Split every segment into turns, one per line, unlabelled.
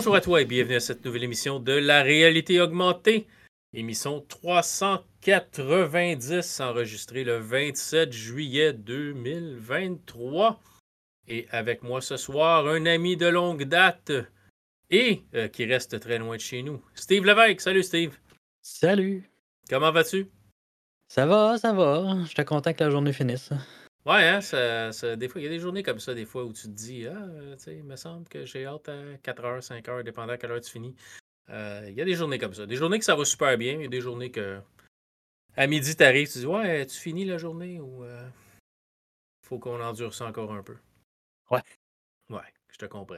Bonjour à toi et bienvenue à cette nouvelle émission de la réalité augmentée. Émission 390 enregistrée le 27 juillet 2023. Et avec moi ce soir, un ami de longue date et euh, qui reste très loin de chez nous, Steve Lévesque. Salut Steve.
Salut.
Comment vas-tu?
Ça va, ça va. Je suis content que la journée finisse.
Ouais, hein, ça, ça- des fois, il y a des journées comme ça, des fois, où tu te dis, ah, euh, tu sais, il me semble que j'ai hâte à 4 heures, 5 heures, dépendant à quelle heure tu finis. Euh, il y a des journées comme ça. Des journées que ça va super bien, il y a des journées que à midi, tu arrives, tu dis, ouais, tu finis la journée ou euh, faut qu'on endure ça encore un peu.
Ouais.
Ouais, je te comprends.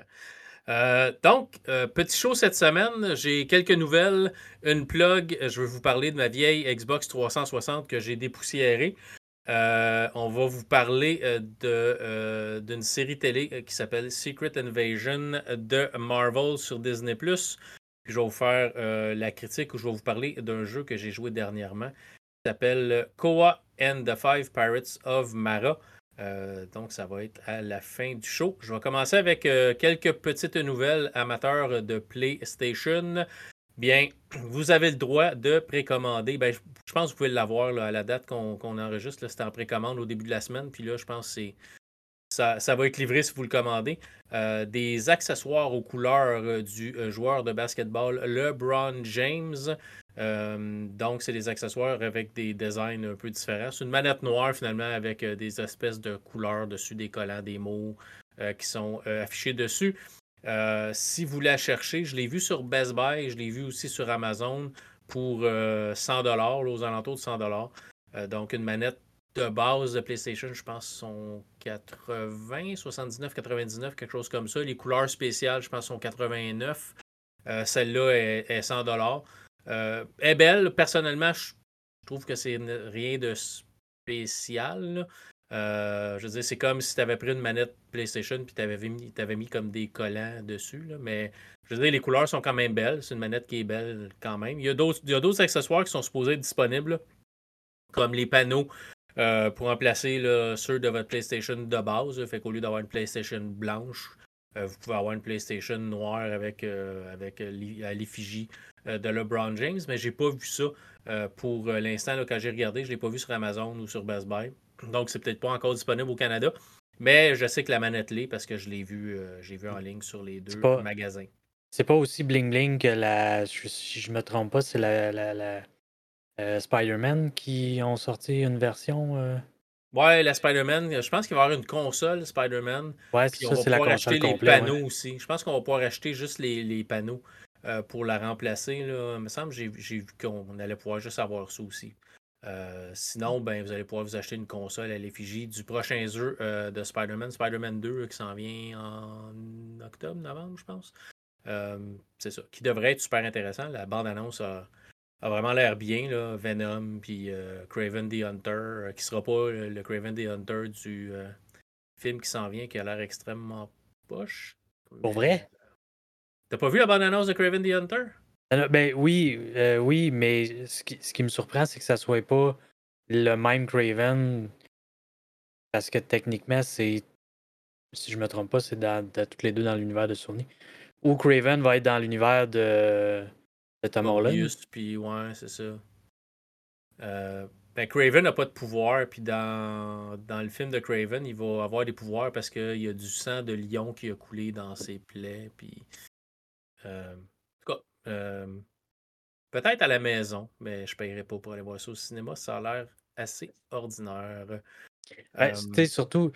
Euh, donc, euh, petit show cette semaine. J'ai quelques nouvelles. Une plug. Je vais vous parler de ma vieille Xbox 360 que j'ai dépoussiérée. Euh, on va vous parler euh, euh, d'une série télé qui s'appelle Secret Invasion de Marvel sur Disney+. Je vais vous faire la critique où je vais vous parler d'un jeu que j'ai joué dernièrement qui s'appelle Koa and the Five Pirates of Mara. Donc, ça va être à la fin du show. Je vais commencer avec quelques petites nouvelles amateurs de PlayStation. Bien, vous avez le droit de précommander. Ben, je, pense que vous pouvez l'avoir à la date qu'on enregistre. C'était en précommande au début de la semaine. Puis là, je pense que ça, ça va être livré si vous le commandez. Euh, des accessoires aux couleurs euh, du euh, joueur de basketball LeBron James. Donc, c'est des accessoires avec des designs un peu différents. C'est une manette noire finalement avec des espèces de couleurs dessus, des collants, des mots qui sont affichés dessus. Euh, si vous la cherchez, je l'ai vu sur Best Buy, je l'ai vu aussi sur Amazon pour euh, 100 dollars, aux alentours de 100 dollars. donc, une manette de base de PlayStation, je pense, sont 80, 79, 99, quelque chose comme ça. Les couleurs spéciales, je pense, sont 89. Euh, Celle-là est, est 100 dollars. Euh, est belle. Personnellement, je trouve que c'est rien de spécial. là. Euh, je veux dire, c'est comme si tu avais pris une manette PlayStation puis tu avais mis, comme des collants dessus. Mais je veux dire, les couleurs sont quand même belles. C'est une manette qui est belle quand même. Il y a d'autres accessoires qui sont supposés être disponibles, comme les panneaux euh, pour remplacer ceux de votre PlayStation de base. Fait qu'au lieu d'avoir une PlayStation blanche, euh, vous pouvez avoir une PlayStation noire avec, l'effigie de LeBron James. Mais j'ai pas vu ça pour l'instant. Quand j'ai regardé, je l'ai pas vu sur Amazon ou sur Best Buy. Donc, c'est peut-être pas encore disponible au Canada. Mais je sais que la manette l'est parce que je l'ai vu, euh, j'ai vu en ligne sur les deux
pas-
magasins.
C'est pas aussi bling bling que la. je- Si je me trompe pas, c'est la, la, la, euh, Spider-Man qui ont sorti une version. euh,
Ouais, la Spider-Man, je pense qu'il va y avoir une console Spider-Man.
Ouais, c'est ça, c'est la
pouvoir
console
acheter les panneaux
ouais.
aussi. Je pense qu'on va pouvoir acheter juste les, les panneaux euh, pour la remplacer. Là. Il me semble j'ai vu qu'on allait pouvoir juste avoir ça aussi. Euh, sinon, ben, vous allez pouvoir vous acheter une console à l'effigie du prochain jeu euh, de Spider-Man, Spider-Man 2, euh, qui s'en vient en octobre, novembre, je pense. Euh, c'est ça. Qui devrait être super intéressant. La bande-annonce a, a vraiment l'air bien. Là. Venom, puis Craven the Hunter, qui sera pas le, Craven the Hunter du film qui s'en vient, qui a l'air extrêmement poche.
Pour vrai?
T'as pas vu la bande-annonce de Craven the Hunter?
Alors, Ben oui, euh, oui, mais ce qui, ce qui me surprend, c'est que ça soit pas le même Craven. Parce que techniquement, c'est. Si je me trompe pas, c'est dans, dans- toutes les deux dans l'univers de Sony. Ou Craven va être dans l'univers de, de Tom Holland.
Puis ouais, c'est ça. Euh, ben, Craven n'a pas de pouvoir, puis dans, dans le film de Craven, il va avoir des pouvoirs parce qu'il y a du sang de lion qui a coulé dans ses plaies, puis... euh, euh, peut-être à la maison, mais je paierai pas pour aller voir ça au cinéma, ça a l'air assez ordinaire.
Ouais,
Euh,
surtout,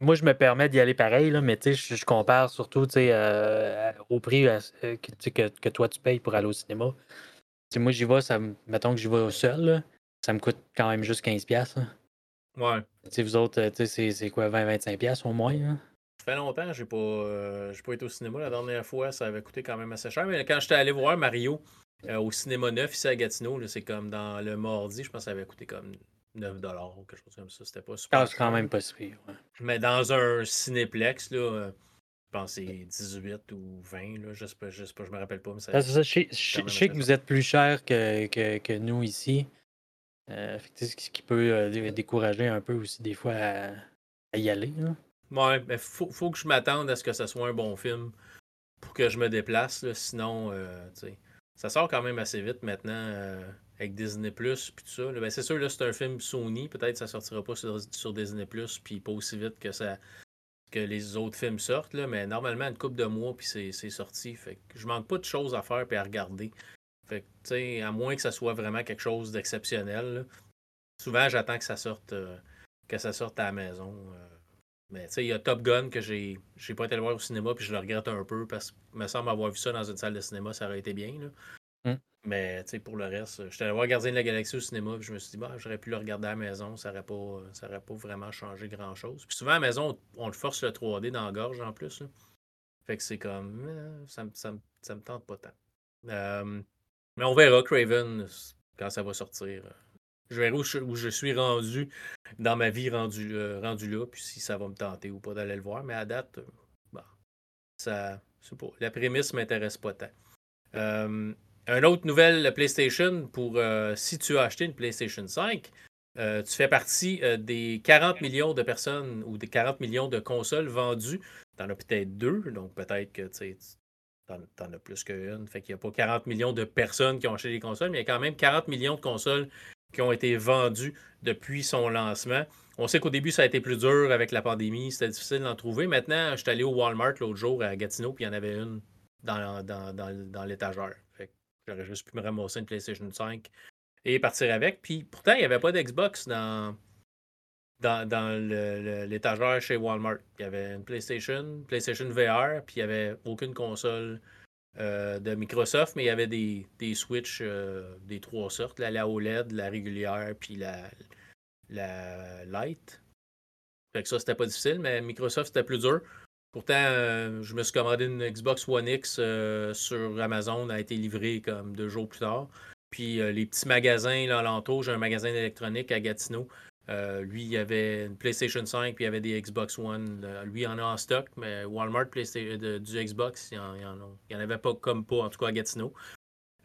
moi, je me permets d'y aller pareil, là, mais je, compare surtout euh, au prix que, toi, tu payes pour aller au cinéma. Moi, j'y vais, ça, mettons que j'y vais seul, là, ça me coûte quand même juste 15$. piastres, là.
ouais.
Vous autres, c'est- quoi, 20-25$ piastres au moins? hein?
Ça fait longtemps que j'ai pas, euh, j'ai pas été au cinéma. La dernière fois, ça avait coûté quand même assez cher. Mais quand j'étais allé voir Mario euh, au cinéma neuf ici à Gatineau, là, c'est comme dans le mardi, je pense que ça avait coûté comme 9 ou quelque chose comme ça. C'était pas super.
Ah, c'est quand même pas ouais.
Mais dans un cinéplex, là, euh, je pense que c'est 18 ou 20, là, je sais pas, je sais pas, je me rappelle pas. Mais ça,
je sais- je sais
même
je sais que vous êtes plus cher que, que, que nous ici. Euh, ce qui peut dé- décourager un peu aussi des fois à, à y aller. là.
Ouais, mais faut, faut que je m'attende à ce que ce soit un bon film pour que je me déplace. sinon, ça sort quand même assez vite maintenant avec Disney Plus puis tout ça. Ben, c'est sûr, là, c'est un film Sony. Peut-être que ça sortira pas sur, Disney Plus puis pas aussi vite que ça que les autres films sortent, mais normalement, une couple de mois, puis c'est sorti. Fait que je manque pas de choses à faire et à regarder. Fait que, à moins que ça soit vraiment quelque chose d'exceptionnel, souvent, j'attends que ça sorte euh, que ça sorte à la maison. Mais il y a Top Gun que j'ai j'ai pas été le voir au cinéma, puis je le regrette un peu, parce que me semble avoir vu ça dans une salle de cinéma, ça aurait été bien. Là. Mm. Mais pour le reste, j'étais allé voir Gardien de la Galaxie au cinéma, puis je me suis dit, bah, j'aurais pu le regarder à la maison, ça n'aurait pas, ça pas vraiment changé grand-chose. Puis souvent à la maison, on, le force le 3D dans la gorge en plus. Fait que c'est comme, euh, ça, ça, ça, me tente pas tant. Euh, mais on verra Craven quand ça va sortir. Je verrai où je, suis rendu dans ma vie rendu, euh, rendu là, puis si ça va me tenter ou pas d'aller le voir. Mais à date, bah, ça, pas, la prémisse m'intéresse pas tant. Euh, une autre nouvelle PlayStation pour euh, si tu as acheté une PlayStation 5, euh, tu fais partie des 40 millions de personnes ou des 40 millions de consoles vendues. Tu en as peut-être deux, donc peut-être que tu en, as plus qu'une. Fait qu'il n'y a pas 40 millions de personnes qui ont acheté des consoles, mais il y a quand même 40 millions de consoles qui ont été vendues depuis son lancement. On sait qu'au début, ça a été plus dur avec la pandémie, c'était difficile d'en trouver. Maintenant, je suis allé au Walmart l'autre jour à Gatineau, puis il y en avait une dans, dans, dans, dans l'étagère. J'aurais juste pu me ramasser une PlayStation 5 et partir avec. Puis pourtant, il n'y avait pas d'Xbox dans, dans, dans l'étagère chez Walmart. Il y avait une PlayStation, PlayStation VR, puis il n'y avait aucune console euh, de Microsoft, mais il y avait des, des euh, des trois sortes, la OLED, la régulière, puis la, la Lite. Fait que ça, c'était pas difficile, mais Microsoft, c'était plus dur. Pourtant, euh, je me suis commandé une Xbox One X sur Amazon, a été livrée comme deux jours plus tard. Puis les petits magasins là alentour, j'ai un magasin d'électronique à Gatineau. Lui, il avait une PlayStation 5, puis il avait des Xbox One. lui, il en a en stock, mais Walmart PlayStation, du Xbox, il n'y en, avait pas comme pas, en tout cas à Gatineau.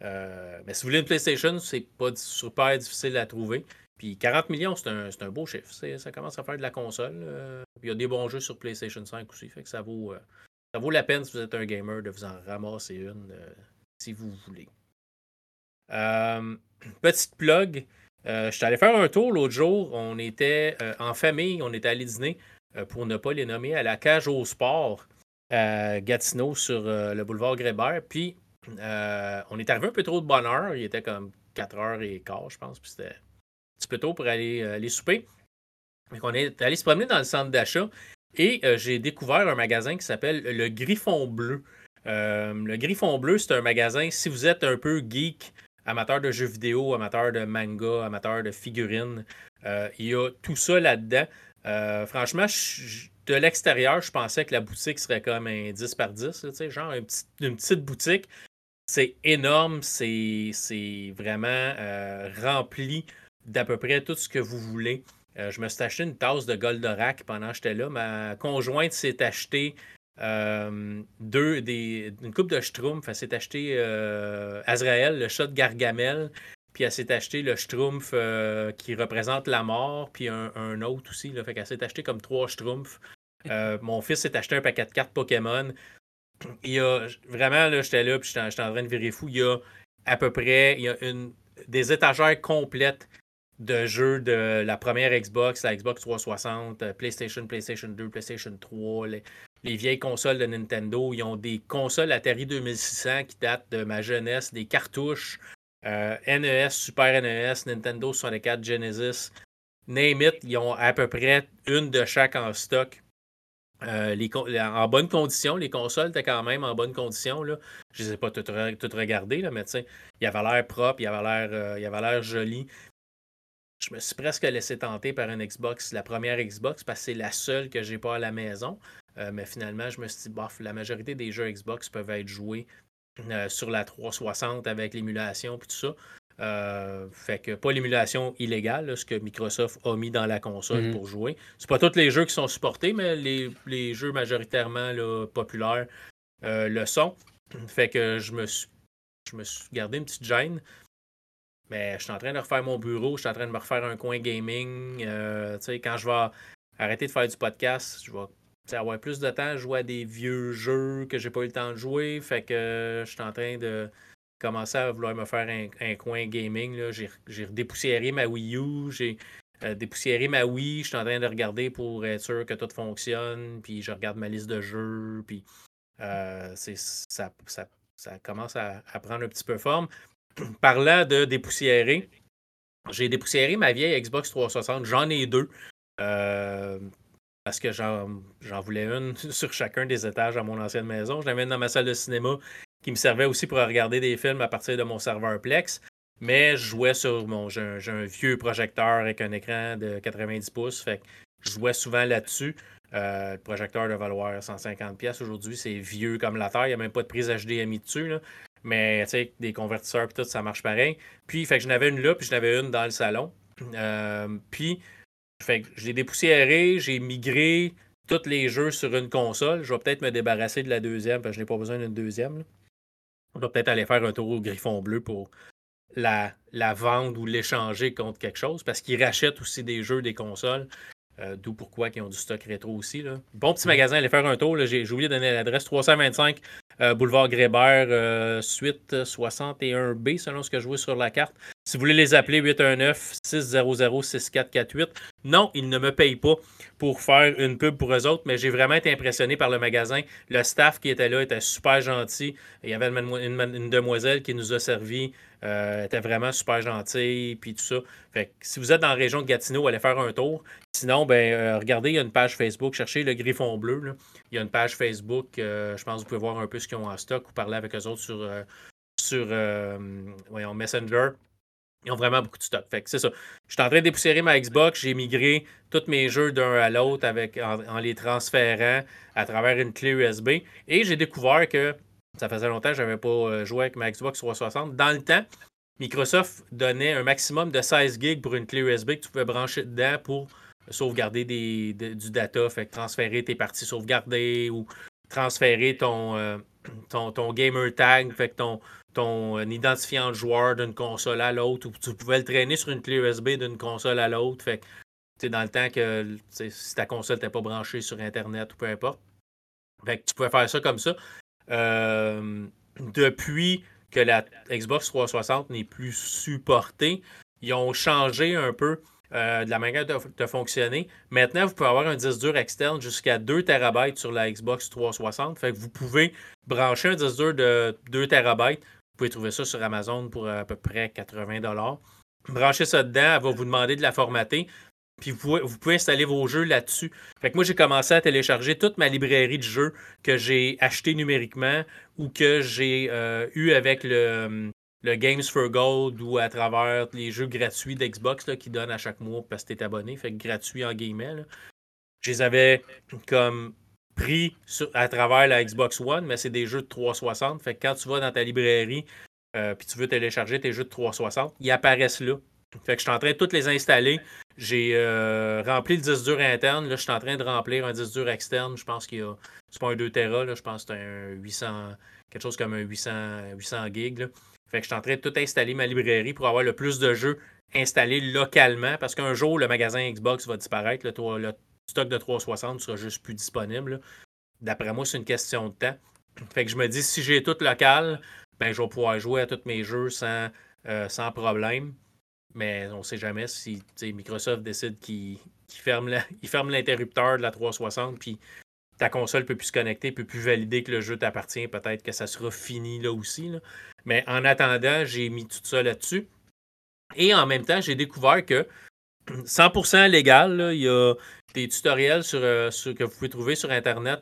mais si vous voulez une PlayStation, c'est pas super difficile à trouver. Puis 40 millions, c'est un, beau chiffre. Ça commence à faire de la console. Euh, il y a des bons jeux sur PlayStation 5 aussi. Fait que ça vaut, euh, ça vaut la peine si vous êtes un gamer de vous en ramasser une euh, si vous voulez. petite plug. Je suis allé faire un tour l'autre jour. On était en famille, on était allé dîner pour ne pas les nommer à la cage au sport à Gatineau sur le boulevard Grébert. Puis on est arrivé un peu trop de bonne heure. Il était comme 4h15, je pense. Puis c'était petit peu tôt pour aller, euh, souper. on est allé se promener dans le centre d'achat et euh, j'ai découvert un magasin qui s'appelle le Griffon Bleu. Euh, le Griffon Bleu, c'est un magasin, si vous êtes un peu geek, amateur de jeux vidéo, amateur de manga, amateur de figurines, il y a tout ça là-dedans. franchement, de l'extérieur, je pensais que la boutique serait comme un 10 par 10, genre une petite boutique. C'est énorme, c'est vraiment rempli d'à peu près tout ce que vous voulez. Euh, je me suis acheté une tasse de Goldorak pendant que j'étais là. Ma conjointe s'est acheté euh, deux, des, une coupe de Schtroumpf. Elle s'est acheté euh, Azrael, le chat de Gargamel. Puis elle s'est acheté le Schtroumpf qui représente la mort. Puis un, autre aussi. Là. Fait qu'elle s'est acheté comme trois Schtroumpfs. mon fils s'est acheté un paquet de cartes Pokémon. Il y a vraiment, là, j'étais là, puis j'étais en train de virer fou. Il y a à peu près il y a une, des étagères complètes de jeux de la première Xbox, la Xbox 360, euh, PlayStation, PlayStation 2, PlayStation 3, les, vieilles consoles de Nintendo. Ils ont des consoles Atari 2600 qui datent de ma jeunesse, des cartouches, euh, NES, Super NES, Nintendo 64, Genesis. Name it, ils ont à peu près une de chaque en stock. Euh, en bonne condition, les consoles étaient quand même en bonne condition. Je ne les ai pas toutes, regardées, mais il avait l'air propre, il avait l'air joli je me suis presque laissé tenter par une Xbox, la première Xbox, parce que c'est la seule que j'ai pas à la maison. Euh, mais finalement, je me suis dit, bof, la majorité des jeux Xbox peuvent être joués euh, sur la 360 avec l'émulation et tout ça. Euh, fait que pas l'émulation illégale, ce que Microsoft a mis dans la console mhm. pour jouer. C'est pas tous les jeux qui sont supportés, mais les, jeux majoritairement populaires le sont. Fait que je me suis, je me suis gardé une petite gêne. Mais je suis en train de refaire mon bureau, je suis en train de me refaire un coin gaming. Quand je vais arrêter de faire du podcast, je vais avoir plus de temps à jouer à des vieux jeux que j'ai pas eu le temps de jouer. Fait que je suis en train de commencer à vouloir me faire un, coin gaming. J'ai dépoussiéré ma Wii U, j'ai dépoussiéré ma Wii. Je suis en train de regarder pour être sûr que tout fonctionne. Puis je regarde ma liste de jeux. Puis ça, ça, commence à, à, prendre un petit peu forme. Parlant de dépoussiérer, j'ai dépoussiéré ma vieille Xbox 360. J'en ai deux. Euh, parce que j'en voulais une sur chacun des étages à mon ancienne maison. J'avais une dans ma salle de cinéma qui me servait aussi pour regarder des films à partir de mon serveur Plex. Mais je jouais sur mon. J'ai un, vieux projecteur avec un écran de 90 pouces. Fait que je jouais souvent là-dessus. Euh, le projecteur de valoir 150$ aujourd'hui. C'est vieux comme la terre. Il n'y a même pas de prise HDMI dessus. Mais tu sais, des convertisseurs et tout, ça marche pareil. Puis, fait que j'en avais une là, puis j'en avais une dans le salon. Euh, puis, fait que je l'ai dépoussiéré, j'ai migré tous les jeux sur une console. Je vais peut-être me débarrasser de la deuxième, parce que je n'ai pas besoin d'une deuxième. On va peut-être aller faire un tour au Griffon Bleu pour la, la vendre ou l'échanger contre quelque chose, parce qu'ils rachètent aussi des jeux des consoles. Euh, d'où pourquoi ils ont du stock rétro aussi. Là. Bon petit magasin, allez faire un tour. J'ai oublié de donner l'adresse 325 euh, boulevard Grébert, euh, suite 61B, selon ce que je vois sur la carte. Si vous voulez les appeler, 819-600-6448. Non, ils ne me payent pas pour faire une pub pour eux autres, mais j'ai vraiment été impressionné par le magasin. Le staff qui était là était super gentil. Il y avait une, demoiselle qui nous a servi. Euh, était vraiment super gentille, puis tout ça. Fait si vous êtes dans la région de Gatineau, allez faire un tour. Sinon, ben, euh, regardez, il y a une page Facebook, cherchez le Griffon Bleu. Il y a une page Facebook, euh, je pense que vous pouvez voir un peu ce qu'ils ont en stock ou parler avec eux autres sur, sur Messenger. Ils ont vraiment beaucoup de stock. Fait c'est ça. Je suis en train de dépoussiérer ma Xbox. J'ai migré tous mes jeux d'un à l'autre en, les transférant à travers une clé USB. Et j'ai découvert que ça faisait longtemps que je n'avais pas joué avec ma Xbox 360. Dans le temps, Microsoft donnait un maximum de 16 gigs pour une clé USB que tu pouvais brancher dedans pour sauvegarder du data, transférer tes parties sauvegardées ou transférer ton, euh, gamer tag, ton, euh, identifiant de joueur d'une console à l'autre, ou tu pouvais le traîner sur une clé USB d'une console à l'autre. Dans le temps que si ta console n'était pas branchée sur Internet ou peu importe. Fait que tu pouvais faire ça comme ça. Euh, depuis que la Xbox 360 n'est plus supportée, ils ont changé un peu euh, de la manière de, fonctionner. Maintenant, vous pouvez avoir un disque dur externe jusqu'à 2 TB sur la Xbox 360. Fait que vous pouvez brancher un disque dur de 2 TB. Vous pouvez trouver ça sur Amazon pour à peu près 80 Branchez ça dedans, elle va vous demander de la formater. Puis vous, pouvez installer vos jeux là-dessus. Fait que moi, j'ai commencé à télécharger toute ma librairie de jeux que j'ai acheté numériquement ou que j'ai euh, eu avec le, le Games for Gold ou à travers les jeux gratuits d'Xbox qui donnent à chaque mois parce que tu es abonné, fait que gratuit en guillemets. Je les avais comme pris à travers la Xbox One, mais c'est des jeux de 360. Fait que quand tu vas dans ta librairie euh, puis tu veux télécharger tes jeux de 360, ils apparaissent là. Fait que je suis en train de toutes les installer. J'ai euh, rempli le disque dur interne. Là, je suis en train de remplir un disque dur externe. Je pense qu'il y a. C'est pas un 2 Tera, là, je pense que c'est un 800. Quelque chose comme un 800, 800 gigs. Fait que je suis en train de tout installer ma librairie pour avoir le plus de jeux installés localement parce qu'un jour, le magasin Xbox va disparaître. Le, le stock de 360 sera juste plus disponible. D'après moi, c'est une question de temps. Fait que je me dis, si j'ai tout local, ben, je vais pouvoir jouer à tous mes jeux sans, euh, sans problème. Mais on ne sait jamais si Microsoft décide qu'il ferme l'interrupteur de la 360 puis ta console ne peut plus se connecter, ne peut plus valider que le jeu t'appartient. Peut-être que ça sera fini là aussi. Mais en attendant, j'ai mis tout ça là-dessus. Et en même temps, j'ai découvert que 100% légal, il y a des tutoriels euh, que vous pouvez trouver sur Internet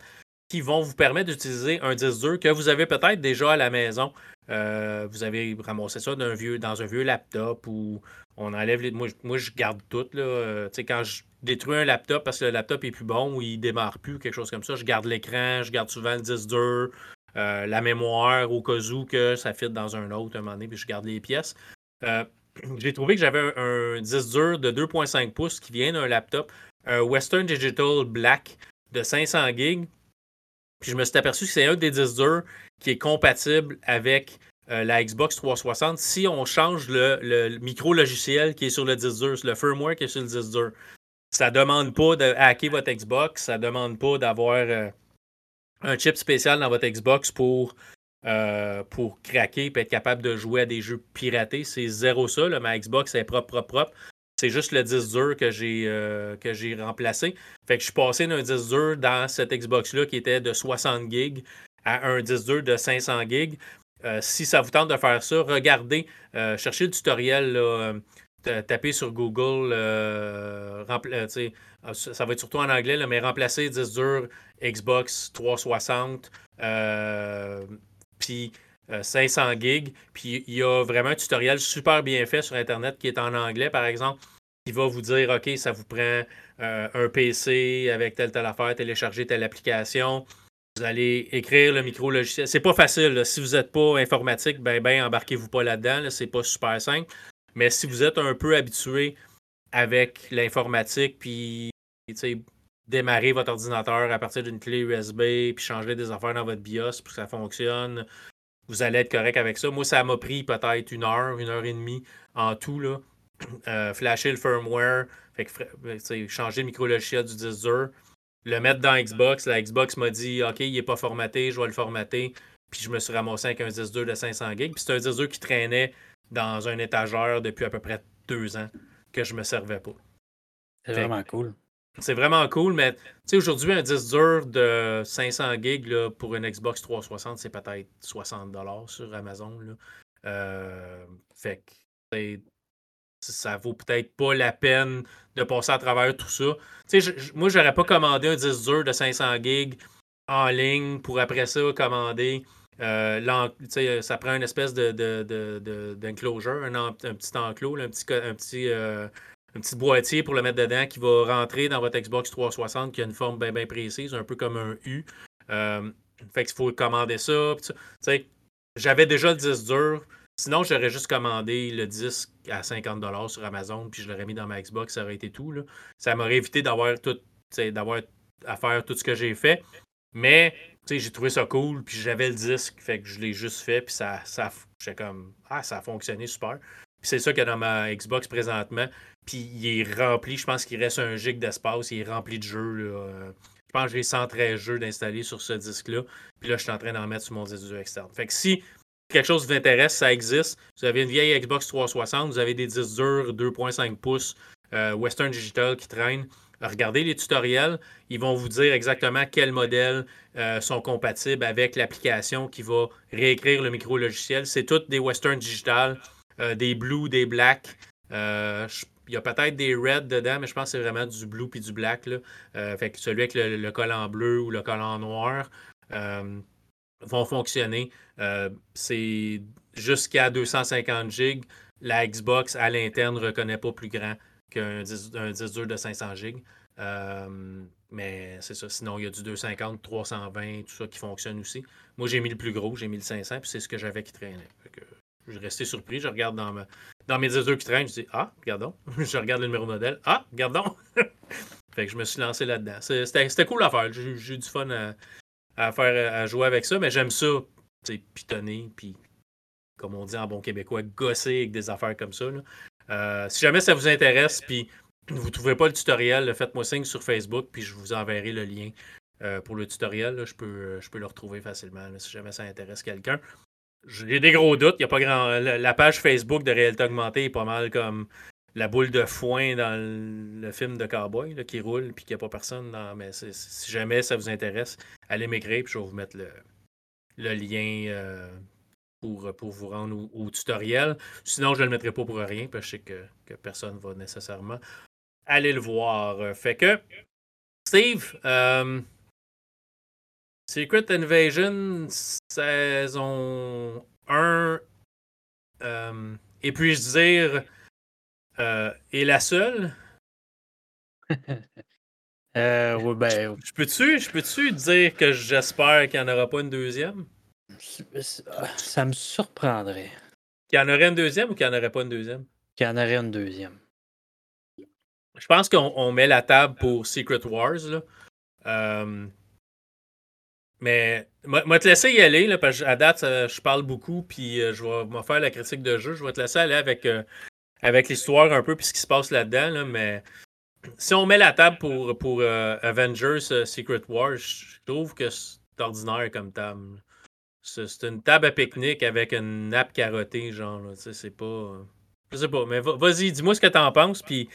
qui vont vous permettre d'utiliser un disque dur que vous avez peut-être déjà à la maison. Euh, vous avez ramassé ça vieux, dans un vieux laptop ou on enlève les. Moi, moi je garde tout. Là. Euh, quand je détruis un laptop parce que le laptop est plus bon ou il démarre plus, quelque chose comme ça, je garde l'écran, je garde souvent le disque dur, euh, la mémoire au cas où que ça fit dans un autre un moment donné, puis je garde les pièces. J'ai trouvé que j'avais un, disque dur de 2.5 pouces qui vient d'un laptop, un Western Digital Black de 500 gigs. Puis je me suis aperçu que c'est un des disques durs qui est compatible avec euh, la Xbox 360 si on change le, le micro-logiciel qui est sur le disque dur, le firmware qui est sur le disque dur. Ça demande pas de hacker votre Xbox, ça demande pas d'avoir un chip spécial dans votre Xbox pour, pour craquer et être capable de jouer à des jeux piratés. C'est zéro ça. Là. Ma Xbox est propre, propre, propre. C'est juste le disque dur que j'ai que j'ai remplacé. Fait que je suis passé d'un disque dur dans cette Xbox-là qui était de 60 gigs à un disque dur de 500 gigs. Euh, si ça vous tente de faire ça, regardez, euh, cherchez le tutoriel, euh, tapez sur Google, ça va être surtout en anglais, mais remplacer 10 dur Xbox 360, puis 500 gigs. Puis il y a vraiment un tutoriel super bien fait sur Internet qui est en anglais, par exemple, qui va vous dire, OK, ça vous prend un PC avec telle, telle affaire, télécharger telle application. Vous allez écrire le micro-logiciel. C'est pas facile. Si vous n'êtes pas informatique, ben, ben embarquez-vous pas là-dedans. c'est pas super simple. Mais si vous êtes un peu habitué avec l'informatique, puis démarrer votre ordinateur à partir d'une clé USB, puis changer des affaires dans votre BIOS pour que ça fonctionne, vous allez être correct avec ça. Moi, ça m'a pris peut-être une heure, une heure et demie en tout. Là. Euh, flasher le firmware, changer le micro-logiciel du disque dur le mettre dans Xbox. La Xbox m'a dit OK, il n'est pas formaté, je vais le formater. Puis je me suis ramassé avec un disque dur de 500 GB. Puis c'est un disque dur qui traînait dans un étagère depuis à peu près deux ans que je me servais pas.
C'est vraiment cool.
C'est vraiment cool, mais tu sais, aujourd'hui, un disque dur de 500 GB pour une Xbox 360, c'est peut-être 60 sur Amazon. Là. Euh, fait que ça vaut peut-être pas la peine de passer à travers tout ça. Tu sais, moi, j'aurais pas commandé un disque dur de 500 gigs en ligne pour après ça commander. Euh, ça prend une espèce de, d'enclosure, un, petit enclos, un petit, un, petit, euh, un petit boîtier pour le mettre dedans qui va rentrer dans votre Xbox 360 qui a une forme bien précise, un peu comme un U. Euh, fait qu'il faut commander ça. J'avais déjà le disque dur. Sinon, j'aurais juste commandé le disque à 50$ sur Amazon, puis je l'aurais mis dans ma Xbox, ça aurait été tout. Là. Ça m'aurait évité d'avoir tout, d'avoir à faire tout ce que j'ai fait. Mais j'ai trouvé ça cool, puis j'avais le disque, fait que je l'ai juste fait, puis ça, ça, comme, ah, ça a fonctionné super. Puis c'est ça qu'il y a dans ma Xbox présentement. Puis il est rempli, je pense qu'il reste un gig d'espace, il est rempli de jeux. Là. Je pense que j'ai 113 jeux d'installer sur ce disque-là. Puis là, je suis en train d'en mettre sur mon disque externe. Fait que si quelque chose vous intéresse, ça existe. Vous avez une vieille Xbox 360, vous avez des disques durs 2.5 pouces euh, Western Digital qui traînent. Regardez les tutoriels, ils vont vous dire exactement quels modèles euh, sont compatibles avec l'application qui va réécrire le micro-logiciel. C'est toutes des Western Digital, euh, des Blue, des Black. il y a peut-être des Red dedans, mais je pense que c'est vraiment du Blue puis du Black. Celui avec le, le, collant bleu ou le collant noir vont fonctionner. Euh, c'est jusqu'à 250 gigs. La Xbox à l'interne ne reconnaît pas plus grand qu'un disque, dur de 500 gigs. Euh, mais c'est ça. Sinon, il y a du 250, 320, tout ça qui fonctionne aussi. Moi, j'ai mis le plus gros, j'ai mis le 500, puis c'est ce que j'avais qui traînait. je suis resté surpris. Je regarde dans, dans mes disques durs qui traînent, je dis Ah, regardons. je regarde le numéro modèle. Ah, regardons. fait que je me suis lancé là-dedans. C'était cool à faire. J'ai eu du fun à, à faire à jouer avec ça, mais j'aime ça, pitonner, puis comme on dit en bon québécois, gosser avec des affaires comme ça. Euh, si jamais ça vous intéresse, puis vous ne trouvez pas le tutoriel, faites-moi signe sur Facebook, puis je vous enverrai le lien euh, pour le tutoriel. je, peux, je peux le retrouver facilement si jamais ça intéresse quelqu'un. J'ai des gros doutes. Il y a pas grand. La, page Facebook de réalité augmentée est pas mal comme la boule de foin dans le, film de Cowboy qui roule puis qu'il n'y a pas personne. Dans, mais si jamais ça vous intéresse, allez m'écrire puis je vais vous mettre le, lien euh, pour, vous rendre au, tutoriel. Sinon, je ne le mettrai pas pour rien parce que je sais que, personne ne va nécessairement aller le voir. Fait que, Steve, euh, Secret Invasion saison 1, euh, et puis-je dire euh, et la seule?
euh, ben,
je peux-tu peux dire que j'espère qu'il n'y en aura pas une deuxième?
Ça me surprendrait.
Qu'il y en aurait une deuxième ou qu'il n'y en aurait pas une deuxième?
Qu'il y en aurait une deuxième.
Je pense qu'on met la table pour Secret Wars. Là. Euh, mais moi, te laisser y aller, là, parce qu'à date, je parle beaucoup, puis euh, je vais me faire la critique de jeu. Je vais te laisser aller avec avec l'histoire un peu puis ce qui se passe là-dedans, mais si on met la table pour, pour euh, Avengers euh, Secret Wars, je trouve que c'est ordinaire comme table. C'est une table à pique-nique avec une nappe carottée, genre. C'est pas. Je sais pas, mais vas-y, dis-moi ce que t'en penses, puis,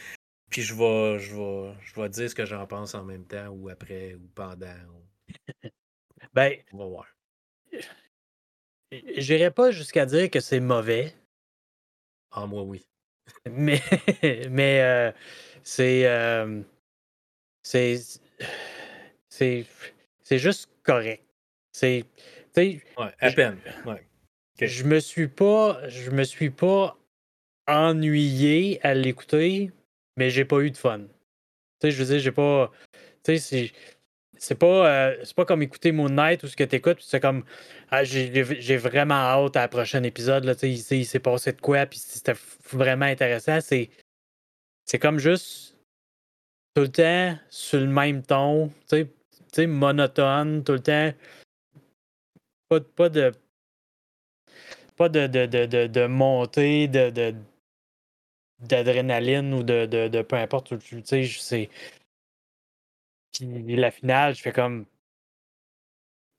puis je, vais, je, vais, je vais dire ce que j'en pense en même temps, ou après, ou pendant.
ben.
On va voir.
J'irai pas jusqu'à dire que c'est mauvais.
Ah, moi, oui.
Mais, mais euh, c'est, euh, c'est. C'est. C'est juste correct. C'est.
Ouais, à peine. Ouais.
Je me suis pas. Je me suis pas ennuyé à l'écouter, mais j'ai pas eu de fun. Tu sais, je veux dire, j'ai pas. Tu sais, c'est pas, euh, c'est pas comme écouter Moon Knight ou ce que tu écoutes, c'est comme ah, j'ai vraiment hâte à la prochaine épisode. Là, il, il s'est passé de quoi, puis c'était vraiment intéressant. C'est, c'est comme juste tout le temps sur le même ton, tu sais, monotone, tout le temps. Pas, pas de. Pas de, de, de, de, montée de, d'adrénaline ou de, de, peu importe. Tu sais, puis la finale, je fais comme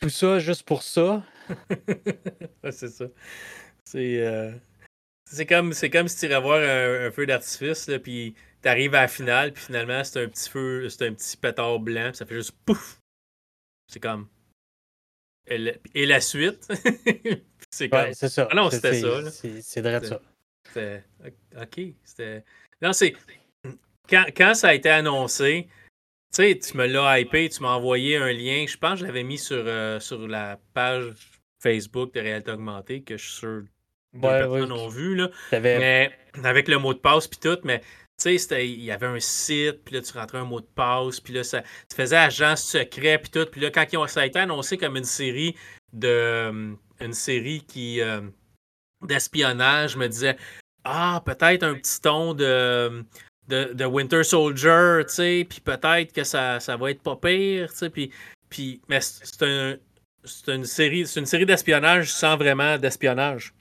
tout ça juste pour ça.
c'est ça. C'est euh, c'est comme c'est comme si tu irais voir un, feu d'artifice puis tu arrives à la finale puis finalement c'est un petit feu, c'est un petit pétard blanc, ça fait juste pouf. C'est comme et, la suite?
c'est comme c'est ça.
Ah non, c'était ça.
C'est vrai ça.
C'était OK, c'était Non, c'est quand, quand ça a été annoncé, sais, tu me l'as hypé, tu m'as envoyé un lien. Je pense que je l'avais mis sur, euh, sur la page Facebook de Réalité Augmentée, que je suis sûr que personnes ont vu. Là. Mais avec le mot de passe puis tout, mais tu sais, il y avait un site, puis là, tu rentrais un mot de passe, puis là, ça, tu faisais agent secret, puis tout. Puis là, quand ça a été annoncé comme une série de. Une série qui. Euh, d'espionnage, je me disais, ah, peut-être un petit ton de de, Winter Soldier, tu sais, puis peut-être que ça, ça va être pas pire, tu sais, puis, puis mais c'est un, une série, c'est une série d'espionnage sans vraiment d'espionnage.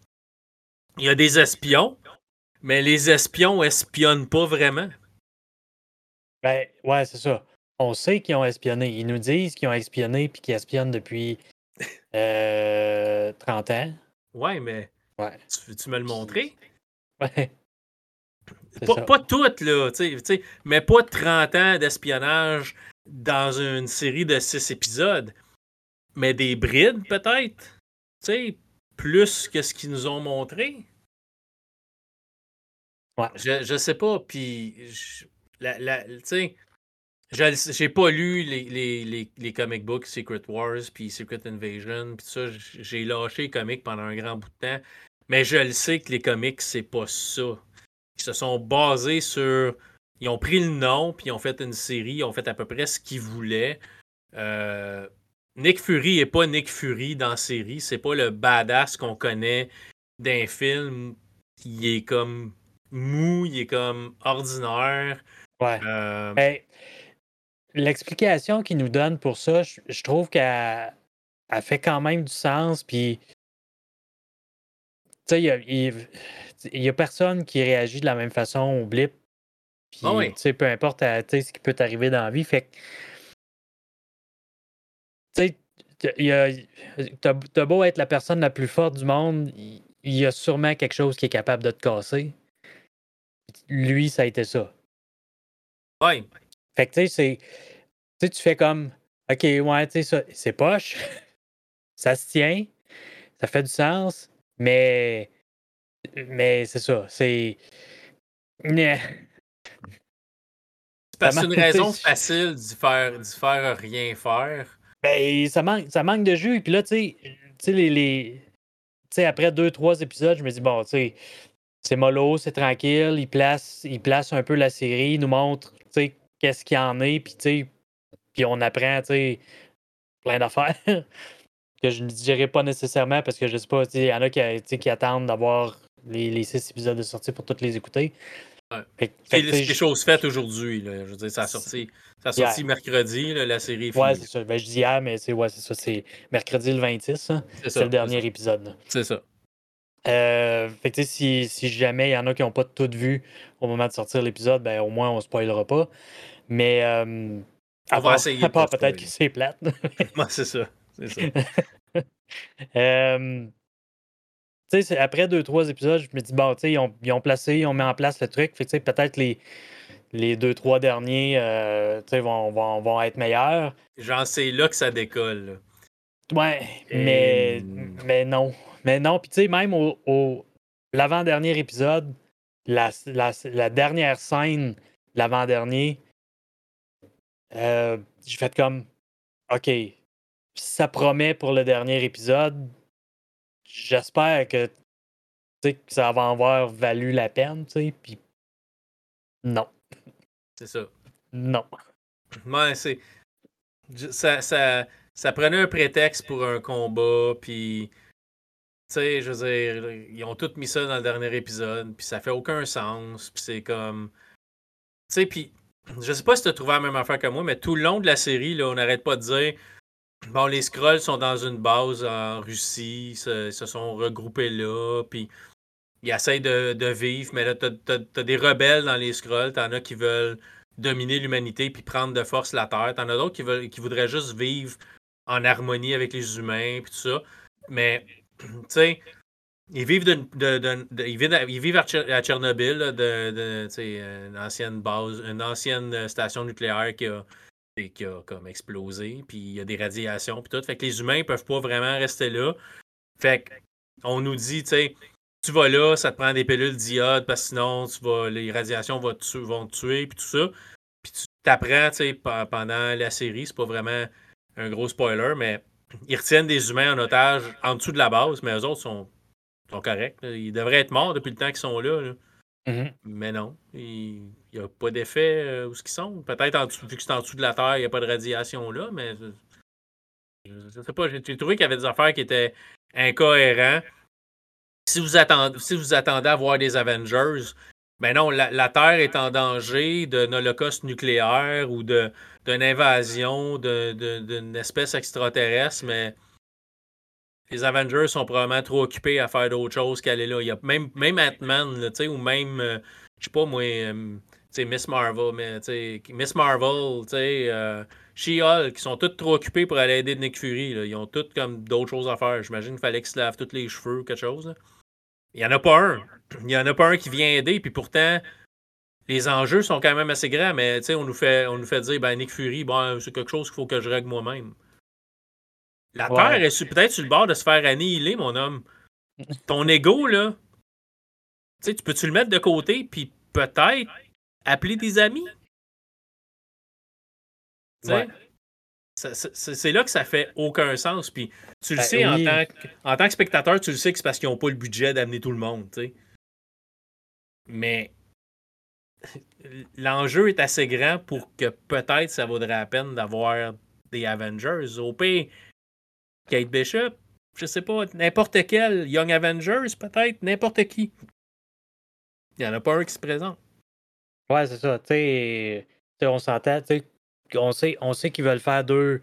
Il y a des espions, mais les espions espionnent pas vraiment.
Ben, ouais, c'est ça. On sait qu'ils ont espionné. Ils nous disent qu'ils ont espionné puis qu'ils espionnent depuis euh, 30 ans.
Ouais, mais
ouais.
Tu veux-tu me le montrer?
Ouais.
Pas, pas, toutes, là, mais pas 30 ans d'espionnage dans une série de 6 épisodes. Mais des brides, peut-être. Plus que ce qu'ils nous ont montré.
Ouais.
Je, je sais pas. Puis, sais, j'ai pas lu les, les, les, comic books Secret Wars puis Secret Invasion puis ça. J'ai lâché les comics pendant un grand bout de temps. Mais je le sais que les comics, c'est pas ça. Ils se sont basés sur. Ils ont pris le nom, puis ils ont fait une série, ils ont fait à peu près ce qu'ils voulaient. Euh, Nick Fury n'est pas Nick Fury dans la série. C'est pas le badass qu'on connaît d'un film. Il est comme mou, il est comme ordinaire.
Ouais. Euh, ben, l'explication qu'il nous donne pour ça, je, trouve qu'elle fait quand même du sens. Puis, tu sais, il, il n'y a personne qui réagit de la même façon au blip. Puis, ah peu importe ce qui peut t'arriver dans la vie. Fait tu sais, t'as beau être la personne la plus forte du monde, il y a sûrement quelque chose qui est capable de te casser. Lui, ça a été ça.
Oui.
Fait que, tu sais, tu fais comme, OK, ouais, tu sais, c'est poche, ça se tient, ça fait du sens, mais mais c'est ça, c'est.
C'est parce une raison facile d'y faire, faire rien faire.
Ben, ça manque, ça manque de jus. Puis là, tu sais, les, les... après deux, trois épisodes, je me dis, bon, tu sais, c'est mollo, c'est tranquille. Il place, il place un peu la série, il nous montre, tu sais, qu'est-ce qu'il y en est. Puis, tu sais, puis on apprend, tu sais, plein d'affaires que je ne dirais pas nécessairement parce que je sais pas, il y en a qui, qui attendent d'avoir les, les six épisodes de sortie pour toutes les écouter.
Ouais. c'est des choses faites aujourd'hui. Je veux dire, ça a sorti, ça a sorti mercredi, la série.
Ouais, c'est ça. Ben, je dis hier, mais c'est ouais, ça. C'est mercredi le 26. C'est le dernier épisode.
C'est ça.
Euh, fait que, si, si jamais il y en a qui n'ont pas tout vu au moment de sortir l'épisode, ben au moins on ne spoilera pas. Mais euh,
on va essayer. À
part peut-être que c'est plate.
Moi, c'est ça. C'est ça.
euh, après deux, trois épisodes, je me dis, bon, ils ont, ils ont placé, ils ont mis en place le truc. Fait peut-être les, les deux, trois derniers euh, vont, vont, vont, être meilleurs.
Genre, c'est là que ça décolle.
Ouais, mais, mais non. Mais non, puis tu sais, même au, l'avant-dernier épisode, la, la, dernière scène, l'avant-dernier, euh, j'ai fait comme OK, ça promet pour le dernier épisode. J'espère que, que ça va avoir valu la peine, tu sais, puis non.
C'est ça.
Non.
Ouais, c'est. Ça, ça, ça prenait un prétexte pour un combat, puis. Tu sais, je veux dire, ils ont tous mis ça dans le dernier épisode, puis ça fait aucun sens, puis c'est comme. Tu sais, puis. Je sais pas si tu as trouvé la même affaire que moi, mais tout le long de la série, là, on n'arrête pas de dire. Bon, les Scrolls sont dans une base en Russie, ils se, sont regroupés là, puis ils essayent de, vivre, mais là, t'as as, des rebelles dans les Scrolls, t'en as qui veulent dominer l'humanité puis prendre de force la Terre, t'en as d'autres qui, veulent, qui voudraient juste vivre en harmonie avec les humains puis tout ça. Mais, tu sais, ils vivent, de, ils vivent, à Tchernobyl, de, une ancienne base, une ancienne station nucléaire qui a, qui a comme explosé, puis il y a des radiations, puis tout. Fait que les humains ne peuvent pas vraiment rester là. Fait on nous dit, tu sais, tu vas là, ça te prend des pilules d'iode parce que sinon tu vas, les radiations vont te, vont te tuer, puis tout ça. Puis tu t'apprends, tu sais, pendant la série, c'est pas vraiment un gros spoiler, mais ils retiennent des humains en otage en dessous de la base, mais eux autres sont, sont corrects. Ils devraient être morts depuis le temps qu'ils sont là.
Mm-hmm.
Mais non, il n'y a pas d'effet euh, où ce qu'ils sont. Peut-être vu que c'est en dessous de la Terre, il n'y a pas de radiation là, mais je, sais pas. J'ai trouvé qu'il y avait des affaires qui étaient incohérentes si vous attendez, si vous attendez à voir des Avengers, ben non, la, Terre est en danger d'un holocauste nucléaire ou d'une invasion d'une espèce extraterrestre, mais les Avengers sont probablement trop occupés à faire d'autres choses qu'aller là. Il y a même, même Ant-Man, ou même, euh, je sais pas moi, euh, Miss Marvel, mais Miss Marvel, euh, She-Hulk, qui sont tous trop occupés pour aller aider Nick Fury. Ils ont tous comme d'autres choses à faire. J'imagine qu'il fallait qu'ils se lavent tous les cheveux ou quelque chose. Il n'y en a pas un. Il n'y en a pas un qui vient aider, puis pourtant, les enjeux sont quand même assez grands, mais on nous fait on nous fait dire ben Nick Fury, c'est quelque chose qu'il faut que je règle moi-même. La Terre est peut-être sur le bord de se faire annihiler, mon homme. Ton ego, là, tu peux-tu le mettre de côté, puis peut-être appeler des amis? Ouais. C'est là que ça fait aucun sens. Puis tu le ben sais, en, tant que, en tant que spectateur, tu le sais que c'est parce qu'ils n'ont pas le budget d'amener tout le monde. Mais l'enjeu est assez grand pour que peut-être ça vaudrait la peine d'avoir des Avengers. Au pire, Kate Bishop, je sais pas, n'importe quel Young Avengers, peut-être, n'importe qui. Il n'y en a pas un qui se présente.
Ouais, c'est ça. Tu sais, on s'entend, tu sais, on sait, on sait qu'ils veulent faire deux,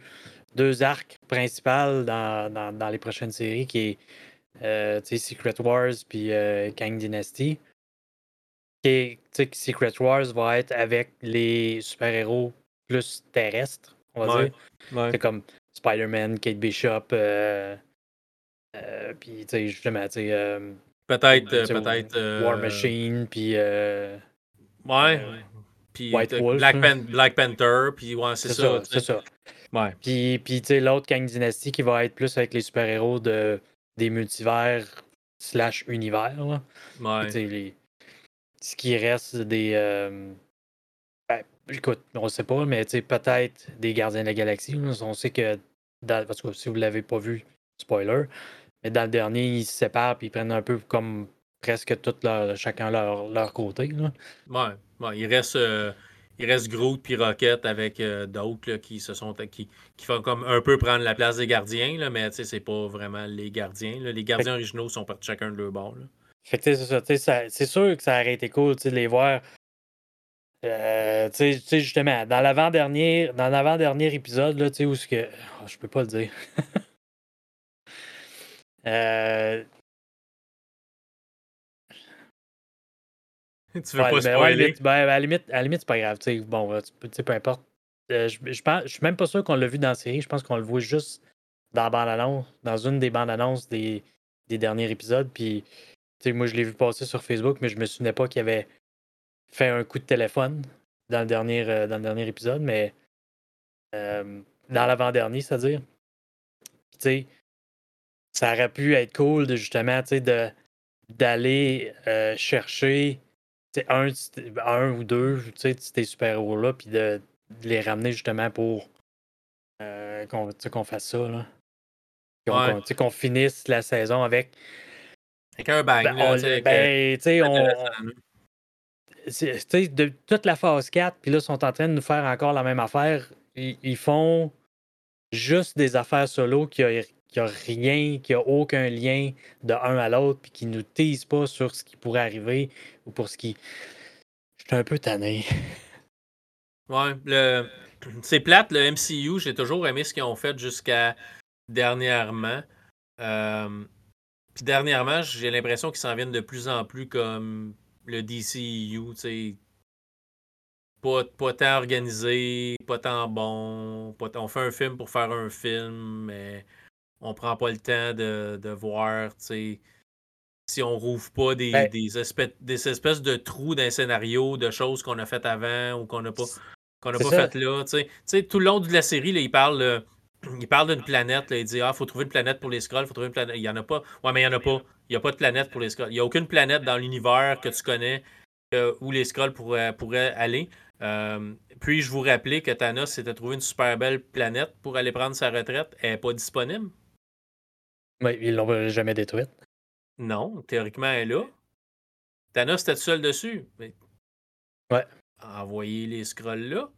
deux arcs principaux dans, les prochaines séries, qui est euh, Secret Wars puis euh, Kang Dynasty. Et, Secret Wars va être avec les super-héros plus terrestres, on va dire. C'est comme Spider-Man, Kate Bishop, euh, euh puis justement,
peut-être, peut-être.
War Machine, puis.
Ouais. Puis White Wolf, Black, Panther, puis ouais, c'est ça.
c'est ça.
Ouais.
Puis, puis tu sais, l'autre Kang Dynasty qui va être plus avec les super-héros de, des multivers slash univers. Là.
Ouais.
Les, ce qui reste des. Euh, ben, écoute, on sait pas, mais peut-être des Gardiens de la Galaxie. On sait que, dans, parce que si vous l'avez pas vu, spoiler, mais dans le dernier, ils se séparent puis ils prennent un peu comme presque tout leur, chacun leur, leur côté. Là.
Ouais il reste. Euh, il reste Groot puis Rocket avec euh, d'autres qui se sont qui, qui font comme un peu prendre la place des gardiens, là, mais c'est pas vraiment les gardiens. Les gardiens originaux sont partis chacun de leur bord.
Fait que c'est c'est sûr que ça aurait été cool de les voir. Euh, tu sais, justement, dans l'avant-dernier, dans l'avant-dernier épisode, là, où ce que. Oh, je peux pas le dire.
tu veux pas spoiler?
Ben, à la limite, à limite c'est pas grave. bon, peu importe. Euh, je, je, je, suis même pas sûr qu'on l'a vu dans la série. Je pense qu'on le voit juste dans la bande-annonce, dans une des bandes-annonces des, des derniers épisodes. Puis, moi, je l'ai vu passer sur Facebook, mais je me souvenais pas qu'il avait fait un coup de téléphone dans le dernier, euh, dans le dernier épisode, mais euh, dans l'avant-dernier, c'est-à-dire. Tu sais, ça aurait pu être cool de justement, tu sais, d'aller euh, chercher un, un ou deux tu sais, ces super-héros-là, puis de, les ramener justement pour qu'on fasse ça. Là. Qu'on finisse la saison avec.
Avec un bang. Ben,
on, ben, on, de toute la phase 4, puis là, ils sont en train de nous faire encore la même affaire. Ils, font juste des affaires solo qui a, qui a rien, qui a aucun lien de un à l'autre, puis qui nous teasent pas sur ce qui pourrait arriver ou pour ce qui. Je suis un peu tanné.
Ouais, le... c'est plate, le MCU, j'ai toujours aimé ce qu'ils ont fait jusqu'à dernièrement. Euh, puis dernièrement, j'ai l'impression qu'ils s'en viennent de plus en plus comme le DCU, tu sais. Pas, pas tant organisé, pas tant bon. On fait un film pour faire un film, mais on prend pas le temps de, de voir, si on rouvre pas des, ben des, espèces, des espèces de trous d'un scénario, de choses qu'on a faites avant ou qu'on n'a pas, qu'on pas faites là. Tout le long de la série, là, il parle il parle d'une planète, il dit Ah, faut trouver une planète pour les scrolls, faut trouver une planète. Il y en a pas. Ouais, mais il y en a pas. Il n'y a pas de planète pour les scrolls. Il n'y a aucune planète dans l'univers que tu connais euh, où les scrolls pourraient, pourraient aller. Euh, puis je vous rappelais que Thanos s'était trouvé une super belle planète pour aller prendre sa retraite. Elle n'est pas disponible.
Oui, ils l'ont jamais détruite.
Non, théoriquement, elle est là. Thanos était seul dessus. Mais...
Ouais.
Envoyer les scrolls là.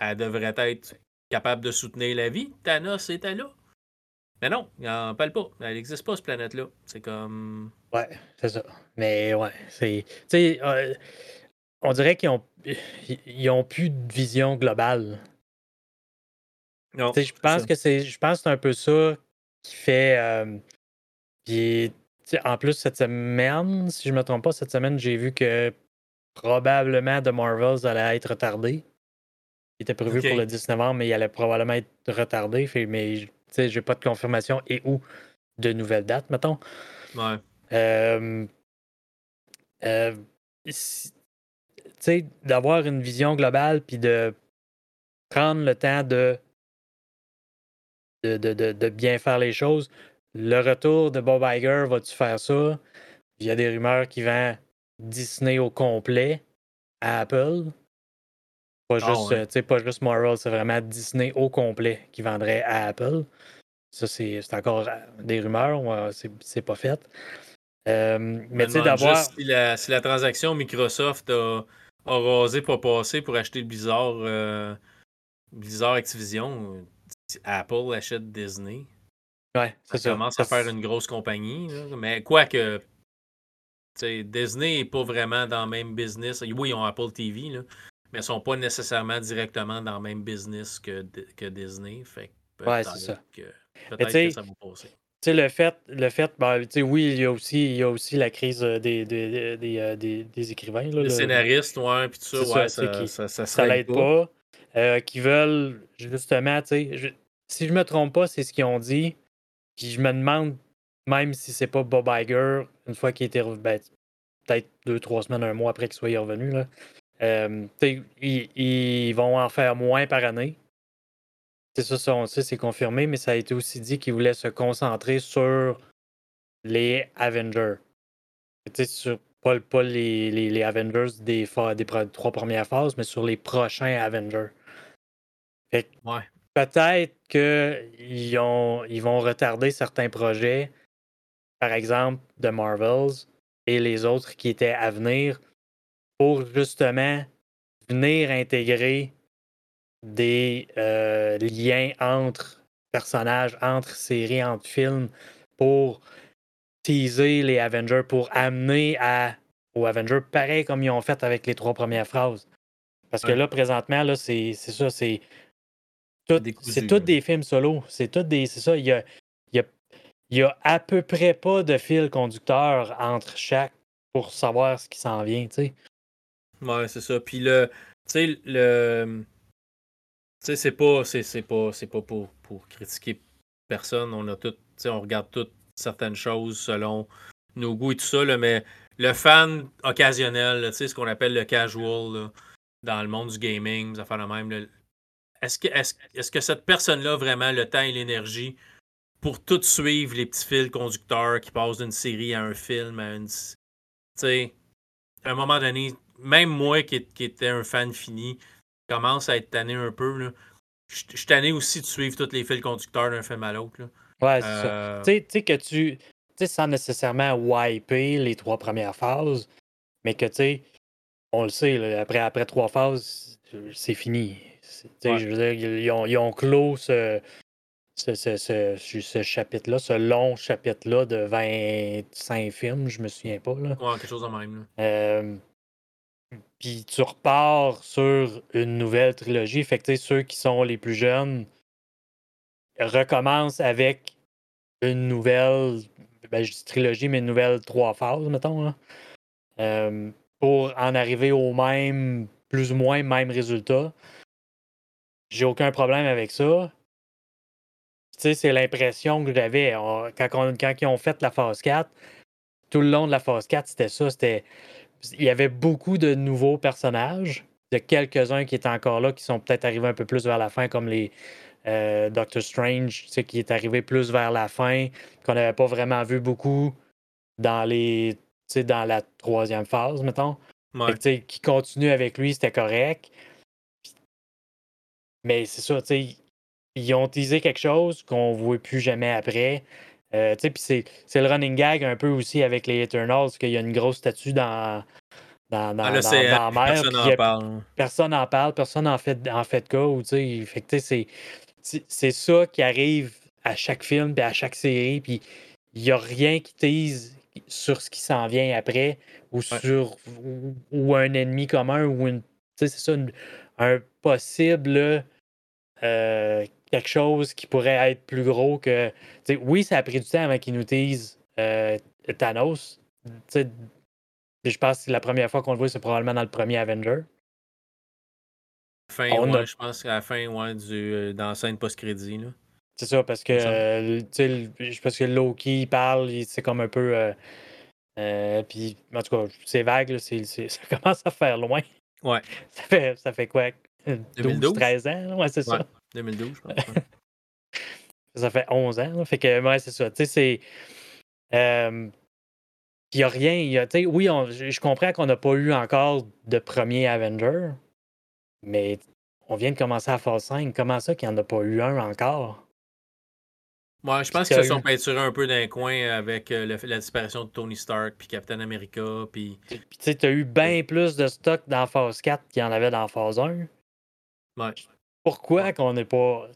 Elle devrait être capable de soutenir la vie, Thanos était là. Mais non, il n'en parle pas. Elle n'existe pas, cette planète-là. C'est comme.
Ouais, c'est ça. Mais ouais, c'est. Tu sais, euh, on dirait qu'ils ont, ils ont plus de vision globale. Non. je pense que c'est. Je pense c'est un peu ça qui fait. Euh, puis, en plus, cette semaine, si je ne me trompe pas, cette semaine, j'ai vu que probablement The Marvels allait être retardé. Il était prévu pour le 10 novembre, mais il allait probablement être retardé. Fait, mais j'ai pas de confirmation et ou de nouvelles dates, mettons.
Ouais.
Euh, euh, d'avoir une vision globale puis de prendre le temps de de, de, de, bien faire les choses. Le retour de Bob Iger, va-tu faire ça? Il y a des rumeurs qui vont Disney au complet à Apple. Pas, ah juste, pas juste Marvel, c'est vraiment Disney au complet qui vendrait à Apple. Ça, c'est encore euh, des rumeurs, c'est pas fait. Euh, mais tu sais, d'avoir.
Si la, si la, transaction Microsoft a, a, rasé pas passé pour acheter Blizzard, euh, Blizzard Activision, Apple achète Disney.
Ouais,
ça, ça commence à faire une grosse compagnie. Mais quoi que. Disney n'est pas vraiment dans le même business. Oui, ils ont Apple TV, là, mais ils sont pas nécessairement directement dans le même business que, que Disney. Fait
ouais, c'est ça.
peut-être que ça va passer.
le fait, le fait ben, oui, il y, a aussi, il y a aussi la crise euh, des, des, des, euh, des, écrivains. Là,
les scénaristes, ouais, puis tout ça, ouais, ça, qui, ça, ça,
ça l'aide pas. Euh, qui veulent, justement, je, si je me trompe pas, c'est ce qu'ils ont dit. Puis je me demande, même si c'est pas Bob Iger, une fois qu'il était ben, peut-être deux, trois semaines, un mois après qu'il soit revenu, là, euh, ils, vont en faire moins par année. C'est ça, on sait, c'est confirmé, mais ça a été aussi dit qu'ils voulaient se concentrer sur les Avengers. Sur, pas, les, Avengers des, trois premières phases, mais sur les prochains Avengers. Peut-être qu'ils ils vont retarder certains projets, par exemple de Marvels, et les autres qui étaient à venir pour justement venir intégrer des euh, liens entre personnages, entre séries, entre films, pour teaser les Avengers, pour amener à, aux Avengers, pareil comme ils ont fait avec les trois premières phrases. Parce que là, présentement, là, c'est ça, c'est. C'est tous des films solo. C'est tout des. C'est ça. Il y a, il y, a, il y a à peu près pas de fil conducteur entre chaque pour savoir ce qui s'en vient, tu sais.
Ouais, c'est ça. Puis le. Tu sais, le. Tu sais, c'est pas. C'est pas, pas pour, pour critiquer personne. On a tout. Tu sais, on regarde toutes certaines choses selon nos goûts et tout ça, là, mais le fan occasionnel, tu sais, ce qu'on appelle le casual dans le monde du gaming, ça fait le même. Est-ce que, est -ce, que cette personne-là vraiment le temps et l'énergie pour tout suivre les petits fils conducteurs qui passent d'une série à un film, à une. Tu sais, à un moment donné, même moi qui, qui étais un fan fini, commence à être tanné un peu. Là. Je, suis tanné aussi de suivre tous les fils conducteurs d'un film à l'autre.
Ouais, c'est ça. Euh, tu sais que tu. Tu sais, sans nécessairement wiper les trois premières phases, mais que tu sais, on le sait, après, après trois phases, c'est fini. Je veux dire, ils ont, ils ont clos ce, ce, ce, ce, chapitre-là, ce long chapitre-là de 25 films, je me souviens pas. Là.
Ouais, quelque chose de même.
Euh, puis tu repars sur une nouvelle trilogie. Fait que ceux qui sont les plus jeunes recommencent avec une nouvelle, ben, je dis trilogie, mais une nouvelle trois phases, mettons. Euh, pour en arriver au même, plus ou moins même résultat. J'ai aucun problème avec ça. Tu sais, c'est l'impression que j'avais quand, quand ils ont fait la phase 4. Tout le long de la phase 4, c'était ça. C'était il y avait beaucoup de nouveaux personnages. Il y a quelques-uns qui étaient encore là, qui sont peut-être arrivés un peu plus vers la fin, comme les euh, Doctor Strange, qui est arrivé plus vers la fin, qu'on n'avait pas vraiment vu beaucoup dans les dans la troisième phase, mettons. qui continue avec lui, c'était correct. Mais c'est ça, ils ont teasé quelque chose qu'on ne voit plus jamais après. Euh, c'est, le running gag un peu aussi avec les Eternals, qu'il y a une grosse statue dans, dans, dans, la mer. Personne n'en parle. Personne n'en parle, personne n'en fait, en fait cas. c'est, c'est ça qui arrive à chaque film et à chaque série. Puis il n'y a rien qui tease sur ce qui s'en vient après ou sur ou, un ennemi commun ou une. C'est ça, un possible. Euh, quelque chose qui pourrait être plus gros que. Oui, ça a pris du temps avant qu'ils nous disent euh, Thanos. je pense que la première fois qu'on le voit, c'est probablement dans le premier Avenger.
Fin, ouais, je pense qu'à la fin, ouais, du, euh, dans la scène post-crédit.
C'est ça, parce que, euh, je pense que Loki parle, c'est comme un peu. Puis, en tout cas, c'est vague, ça commence à faire loin.
Ouais.
Ça fait, ça fait quoi? 12, 13 ans? Ouais, c'est ça.
2012, je pense.
ça fait 11 ans. Fait que, ouais, c'est ça. Tu sais, c'est. Euh, il n'y a rien. Y a, oui, je comprends qu'on n'a pas eu encore de premier Avenger, mais on vient de commencer à phase 5. Comment ça qu'il n'y en a pas eu un encore?
Moi, je pense qu'ils se sont peinturés un peu d'un coin avec euh, la disparition de Tony Stark puis Captain America. Puis,
tu sais, tu as eu bien plus de stock dans phase 4 qu'il y en avait dans phase 1.
Ouais.
Pourquoi qu'on n'est pas.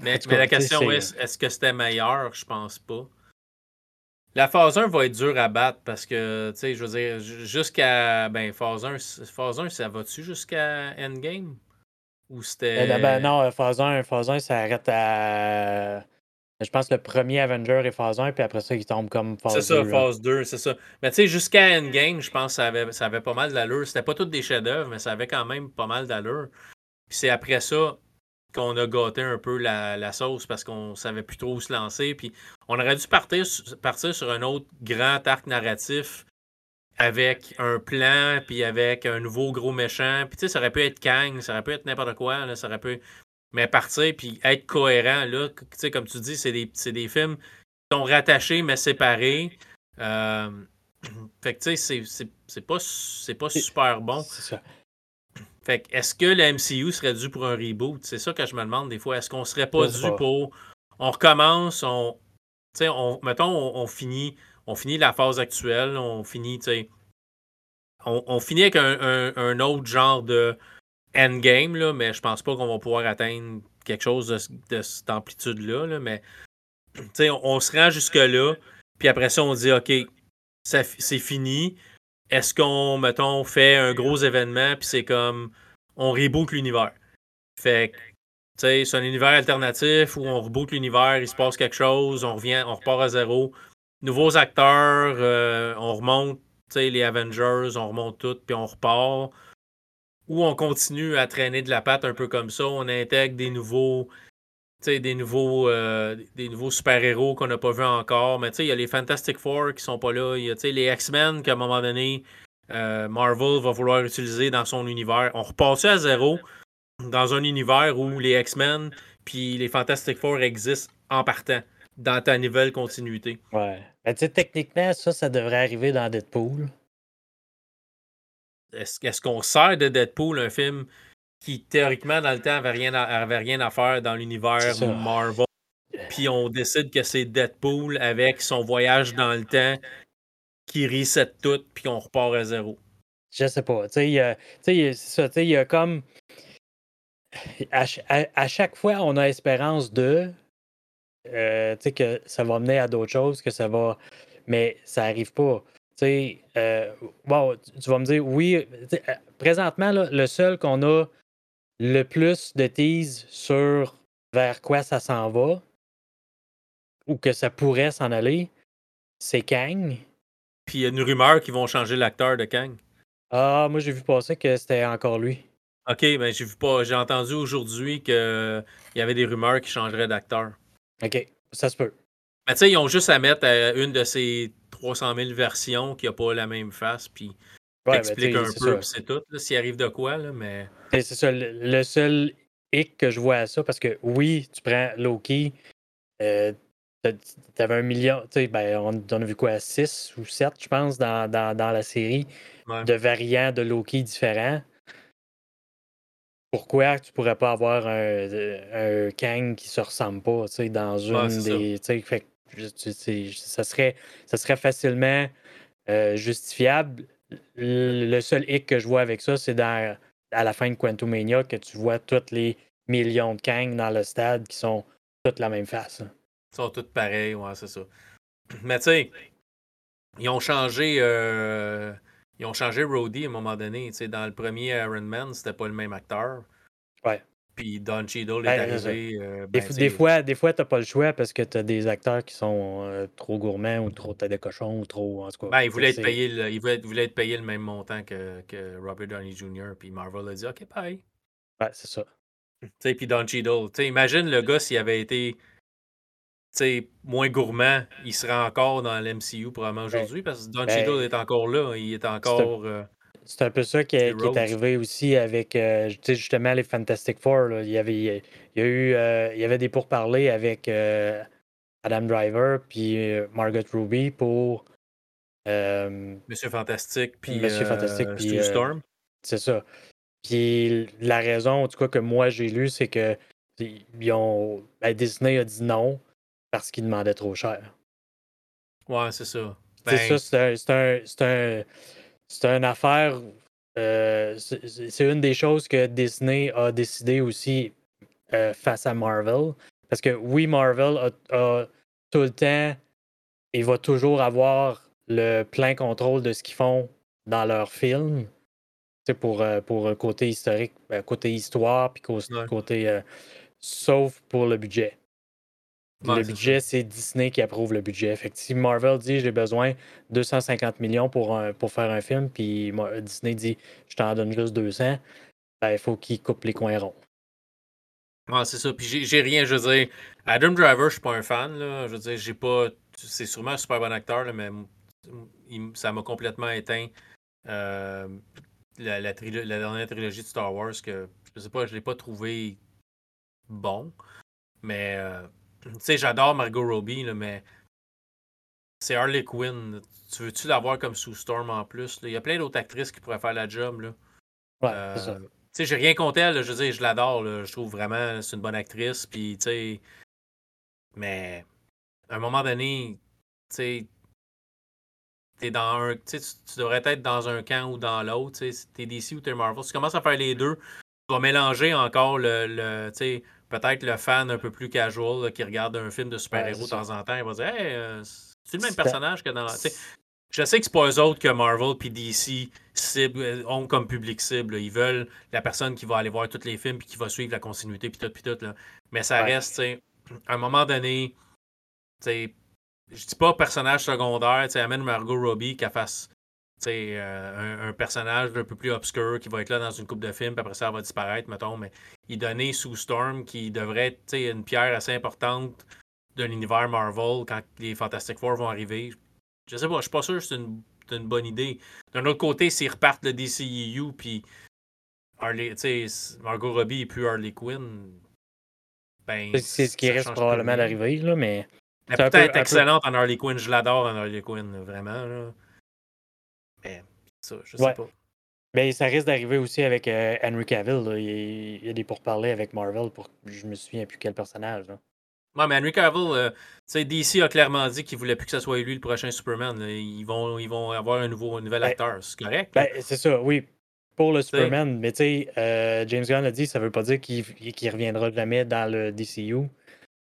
Mais, la question est, est-ce que c'était meilleur? Je pense pas. La phase 1 va être dure à battre parce que, tu sais, je veux dire, jusqu'à. Ben, phase 1, phase 1 ça va-tu jusqu'à Endgame? Ou c'était.
Ben, ben, non, phase 1, phase 1, ça arrête à. Je pense que le premier Avenger est phase 1, puis après ça, il tombe comme phase 2.
C'est ça, phase 2, c'est ça. Mais tu sais, jusqu'à Endgame, je pense que ça avait, ça avait pas mal d'allure. C'était pas toutes des chefs-d'œuvre, mais ça avait quand même pas mal d'allure. Puis c'est après ça qu'on a gâté un peu la, sauce parce qu'on savait plus trop où se lancer. Puis on aurait dû partir, partir sur un autre grand arc narratif avec un plan, puis avec un nouveau gros méchant. Puis tu sais, ça aurait pu être Kang, ça aurait pu être n'importe quoi, là, ça aurait pu. Mais partir, puis être cohérent, là, tu sais, comme tu dis, c'est des, des, films qui sont rattachés mais séparés. Euh, fait que tu sais, c'est pas, pas super bon.
C'est ça.
Fait que, est-ce que le MCU serait dû pour un reboot? C'est ça que je me demande des fois. Est-ce qu'on serait pas dû pour. On recommence, on. Tu sais, on, mettons, on, finit, on finit la phase actuelle, on finit, tu sais. On, finit avec un, autre genre de endgame, là, mais je pense pas qu'on va pouvoir atteindre quelque chose de, cette amplitude-là. Là, mais sais, on, se rend jusque-là, puis après ça, on dit OK, c'est fini est-ce qu'on, mettons, fait un gros événement, puis c'est comme, on reboot l'univers? Fait que, tu sais, c'est un univers alternatif où on reboot l'univers, il se passe quelque chose, on revient, on repart à zéro. Nouveaux acteurs, euh, on remonte les Avengers, on remonte tout, puis on repart. Ou on continue à traîner de la patte un peu comme ça, on intègre des nouveaux des nouveaux, euh, nouveaux super-héros qu'on n'a pas vus encore. Mais il y a les Fantastic Four qui sont pas là. Il y a les X-Men qu'à un moment donné, euh, Marvel va vouloir utiliser dans son univers. On repasse à zéro dans un univers où les X-Men puis les Fantastic Four existent en partant dans ta nouvelle continuité.
Ouais. Ben, techniquement, ça, ça devrait arriver dans Deadpool.
Est-ce qu'on sert de Deadpool un film qui théoriquement dans le temps avait rien à, avait rien à faire dans l'univers Marvel. Puis on décide que c'est Deadpool avec son voyage dans le temps qui reset tout, puis on repart à zéro?
Je sais pas. Tu sais, c'est ça. Il y a comme. À, chaque fois, on a espérance de. Euh, tu sais, que ça va mener à d'autres choses, que ça va. Mais ça arrive pas. Tu sais, euh, bon, tu vas me dire, oui, euh, présentement, le seul qu'on a le plus de tease sur vers quoi ça s'en va ou que ça pourrait s'en aller, c'est Kang.
Puis il y a une rumeur qu'ils vont changer l'acteur de Kang.
Ah, moi j'ai vu passer que c'était encore lui.
Ok, ben j'ai vu pas. J'ai entendu aujourd'hui qu'il y avait des rumeurs qui changeraient d'acteur.
Ok, ça se peut.
Mais tu sais, ils ont juste à mettre euh, une de ces 300 000 versions qui n'a pas la même face, puis ouais, explique un peu, c'est tout. S'il arrive de quoi, là, mais.
C'est ça. Le, seul hic que je vois à ça, parce que oui, tu prends Loki, euh, t'avais un million, tu sais, ben, on, on, a vu quoi, 6 ou 7, je pense, dans, dans, dans la série, de variants de Loki différents. Pourquoi tu pourrais pas avoir un, un Kang qui se ressemble pas, tu sais, dans une des. Tu ça serait, ça serait facilement euh, justifiable. Le seul hic que je vois avec ça, c'est dans à la fin de Quantumania que tu vois tous les millions de Kang dans le stade qui sont toutes la même face. Hein.
Ils sont toutes pareilles, ouais, c'est ça. Mais tu sais, ils ont changé. Euh, ils ont changé Rhodey à un moment donné. Dans le premier Iron Man, c'était pas le même acteur.
Ouais.
Puis Don Cheadle est arrivé. Euh,
des, ben, fois, des fois, t'as pas le choix parce que t'as des acteurs qui sont euh, trop gourmands ou trop tête de cochon ou trop. En tout cas,
ben, il voulait, être payé le, il voulait, être payé le même montant que, que Robert Downey Jr. Puis Marvel a dit OK, pareil.
Ouais, c'est ça.
Tu sais, puis Don Cheadle. Tu sais, imagine le gars s'il avait été moins gourmand, il serait encore dans l'MCU probablement ben, aujourd'hui parce que Don ben Cheadle est encore là. Il est encore.
C'est un peu ça qui, est, arrivé aussi avec euh, justement les Fantastic Four. Il, y avait, il, y a eu, euh, il y avait des pourparlers avec euh, Adam Driver puis Margot Ruby pour
Monsieur Fantastique puis
Monsieur Fantastique
puis Storm.
C'est ça. Puis la raison, en tout cas, que moi j'ai lu, c'est que ils ont, ben, Disney a dit non parce qu'il demandait trop cher.
Ouais, c'est ça.
C'est ça, c'est un, un, c'est une affaire. Euh, c'est une des choses que Disney a décidé aussi euh, face à Marvel. Parce que oui, Marvel a, tout le temps, il va toujours avoir le plein contrôle de ce qu'ils font dans leurs films. C'est pour, euh, pour côté historique, côté histoire, puis côté. sauf pour le budget le budget, c'est Disney qui approuve le budget. Si Marvel dit j'ai besoin de 250 millions pour, pour faire un film, puis Disney dit je t'en donne juste 200, ben, il faut qu'il coupe les coins ronds.
Ouais, c'est ça. Puis j'ai rien, je veux dire, Adam Driver, je suis pas un fan. Là. Je veux dire, j'ai pas. C'est sûrement un super bon acteur, mais ça m'a complètement éteint. Euh, la, la, dernière trilogie de Star Wars que je sais pas, je l'ai pas trouvé bon. Mais euh, tu sais, j'adore Margot Robbie, mais c'est Harley Quinn. Tu veux-tu l'avoir comme sous Storm en plus? Il y a plein d'autres actrices qui pourraient faire la job. Là.
Ouais, c'est ça.
Tu sais, j'ai rien contre elle. Je veux dire, je l'adore. Je trouve vraiment c'est une bonne actrice. Puis, tu sais, mais à un moment donné, tu sais, t'es dans un. Tu, tu devrais être dans un camp ou dans l'autre. Tu sais, t'es DC ou t'es Marvel. Si tu commences à faire les deux, tu vas mélanger encore le. le tu sais, peut-être le fan un peu plus casual qui regarde un film de super-héros de temps en temps, il va dire Hey, euh, c'est le même personnage que dans. je sais que c'est pas eux autres que Marvel et DC euh, ont comme public cible. Ils veulent la personne qui va aller voir tous les films et qui va suivre la continuité puis tout, puis tout. Là. Mais ça reste, à un moment donné, je dis pas personnage secondaire, amène Margot Robbie qu'elle fasse un, personnage un peu plus obscur qui va être là dans une coupe de films, puis après ça, va disparaître, mettons, mais il donnait sous Storm qui devrait être une pierre assez importante de l'univers Marvel quand les Fantastic Four vont arriver. Je sais pas, je suis pas sûr que c'est une, bonne idée. D'un autre côté, s'ils repartent le DCEU, puis Margot Robbie et plus Harley Quinn,
ben. C'est ce qui risque probablement d'arriver, là, mais.
Elle peut être excellente en Harley Quinn. Je l'adore en Harley Quinn, vraiment. Là. Mais ça, je sais pas.
Ben, ça risque d'arriver aussi avec euh, Henry Cavill. Il, y a des pourparlers avec Marvel pour je me souviens plus quel personnage. Là.
Ouais, mais Henry Cavill, euh, DC a clairement dit qu'il voulait plus que ce soit lui le prochain Superman. Ils vont, ils vont avoir un nouveau un nouvel ben, acteur. C'est correct?
Ben, c'est ça, oui. Pour le Superman. Mais tu sais, euh, James Gunn a dit ça veut pas dire qu'il ne reviendra jamais dans le DCU.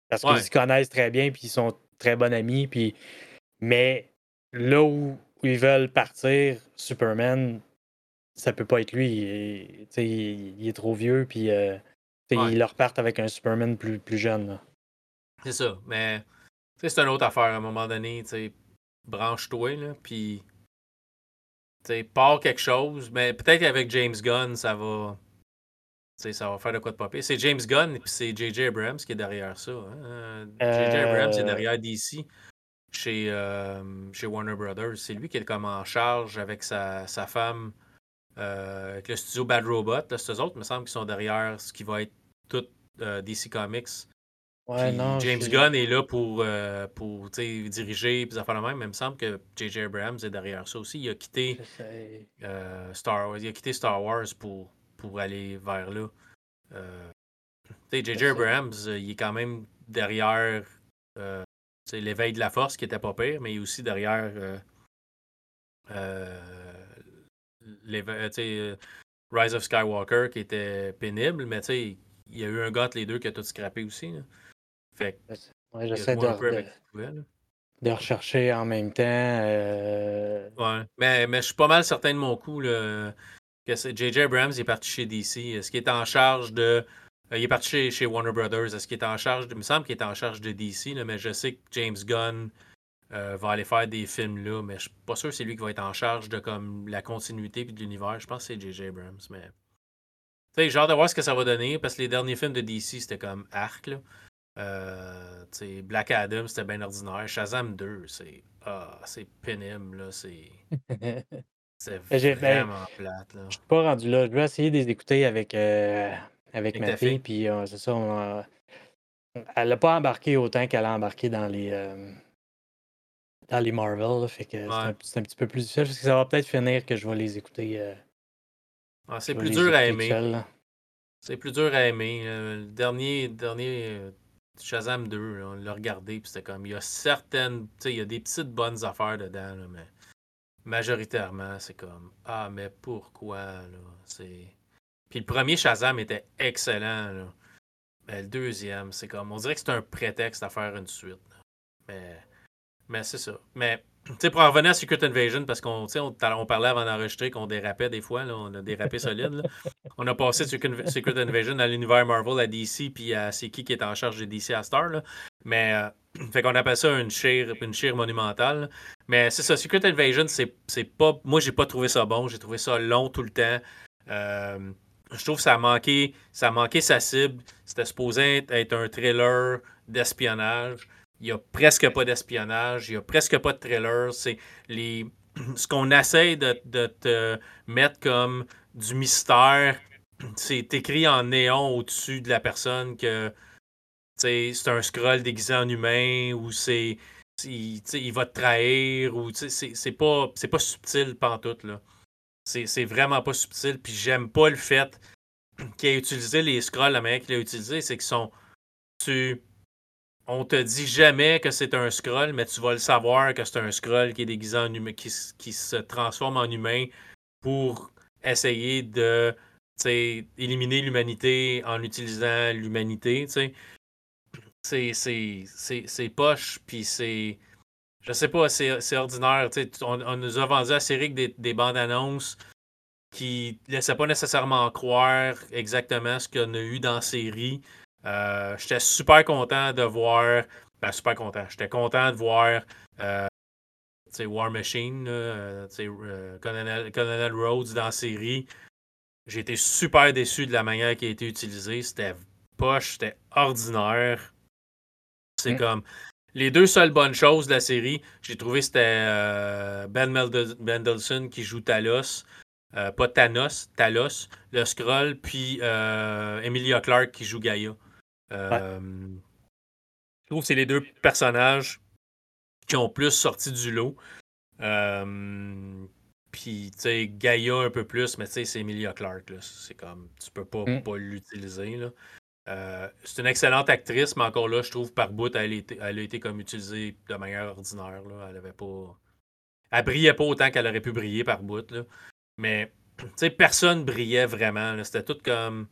Parce qu'ils se connaissent très bien puis ils sont très bons amis. Puis... Mais là où, ils veulent partir, Superman, ça peut pas être lui. Il, il, est trop vieux. Puis euh, ils leur partent avec un Superman plus, plus jeune.
C'est ça. Mais c'est une autre affaire à un moment donné. Branche-toi, puis pars quelque chose. Mais peut-être qu'avec James Gunn, ça va. ça va faire de quoi de popper. C'est James Gunn et c'est J.J. Abrams qui est derrière ça. J.J. Hein. Abrams est euh. derrière DC chez, euh, chez Warner Brothers. C'est lui qui est comme en charge avec sa, sa femme, euh, avec le studio Bad Robot. Là, c'est eux autres, il me semble, qui sont derrière ce qui va être tout DC Comics James Gunn est là pour, euh, pour diriger et faire le même. Mais il me semble que J.J. Abrams est derrière ça aussi. Il a quitté euh, Star Wars. Il a quitté Star Wars pour, pour aller vers là. J.J. Euh, Abrams, il est quand même derrière l'éveil de la force qui était pas pire, mais aussi derrière Rise of Skywalker qui était pénible, mais il y a eu un gars les deux qui a tout scrappé aussi.
j'essaie de, rechercher en même temps. Euh,
ouais, mais, mais je suis pas mal certain de mon coup que J.J. Abrams est parti chez DC. Est-ce qu'il est en charge de. Euh, il est parti chez, Warner Brothers. Est-ce qu'il est en charge de. Il me semble qu'il est en charge de DC, mais je sais que James Gunn euh, va aller faire des films là, mais je suis pas sûr que c'est lui qui va être en charge de comme la continuité de l'univers. Je pense que c'est J.J. Abrams, mais. Tu sais, j'ai hâte de voir ce que ça va donner parce que les derniers films de DC, c'était comme arc. Là. Euh, Black Adam, c'était bien ordinaire. Shazam 2, c'est ah, c'est pénible. Là, c'est c'est ben, vraiment plate. Là.
Je suis pas rendu là. Je vais essayer de les écouter avec, euh, avec, ma fille. Puis euh, c'est ça. elle n'a pas embarqué autant qu'elle a embarqué dans les, euh, dans les Marvel. fait que c'est, un, petit peu plus difficile. Parce que ça va peut-être finir que je vais les écouter.
Ah, c'est plus dur à aimer. C'est plus dur à aimer. Le dernier, dernier Shazam 2, on l'a regardé, puis c'était comme, il y a certaines, tu sais, il y a des petites bonnes affaires dedans, mais majoritairement, c'est comme, ah, mais pourquoi, là, c'est... Puis le premier Shazam était excellent, là. Mais le deuxième, c'est comme, on dirait que c'est un prétexte à faire une suite. Mais, mais c'est ça. Mais sais, pour en revenir à Secret Invasion, parce qu'on on, on parlait avant d'enregistrer qu'on dérapait des fois, là, on a dérapé solide. On a passé de Secret Invasion à l'univers Marvel, à DC, puis à c'est qui qui est en charge de DC à Star. Là. Mais, euh, fait qu'on appelle ça une chire, une chire monumentale. Mais c'est ça, Secret Invasion, c'est pas. Moi, j'ai pas trouvé ça bon. J'ai trouvé ça long tout le temps. Euh, je trouve que ça a manqué, ça sa cible. C'était supposé être un thriller d'espionnage. Il n'y a presque pas d'espionnage, il n'y a presque pas de trailer. C'est les ce qu'on essaie de, te mettre comme du mystère, c'est écrit en néon au-dessus de la personne que c'est un scroll déguisé en humain ou c'est il, va te trahir ou c'est pas pas subtil pantoute là. C'est vraiment pas subtil puis j'aime pas le fait qu'il ait utilisé les scrolls la manière qu'il a utilisé, c'est qu'ils sont tu on te dit jamais que c'est un scroll, mais tu vas le savoir que c'est un scroll qui est déguisé en humain, qui, se transforme en humain pour essayer de éliminer l'humanité en utilisant l'humanité. C'est poche, puis c'est. Je sais pas, c'est ordinaire. On, on, nous a vendu à série des, des bandes annonces qui laissaient pas nécessairement croire exactement ce qu'on a eu dans la série. Euh, j'étais super content de voir. Ben, super content. J'étais content de voir euh, War Machine, Colonel, Colonel, Rhodes dans la série. J'ai été super déçu de la manière qui a été utilisée. C'était poche, c'était ordinaire. C'est mm. comme. Les deux seules bonnes choses de la série, j'ai trouvé c'était Ben Mendelsohn qui joue Talos. Euh, pas Thanos, Talos, le Scroll, puis euh, Emilia Clarke qui joue Gaia. Euh, je trouve que c'est les deux personnages qui ont plus sorti du lot. puis, tu sais, Gaia un peu plus, mais tu sais, c'est Emilia Clarke. C'est comme, tu peux pas, mm. pas l'utiliser. C'est une excellente actrice, mais encore là, je trouve par bout, elle, elle a été comme utilisée de manière ordinaire. Là. Elle avait pas. Elle brillait pas autant qu'elle aurait pu briller par bout. Là. Mais, personne brillait vraiment. C'était tout comme,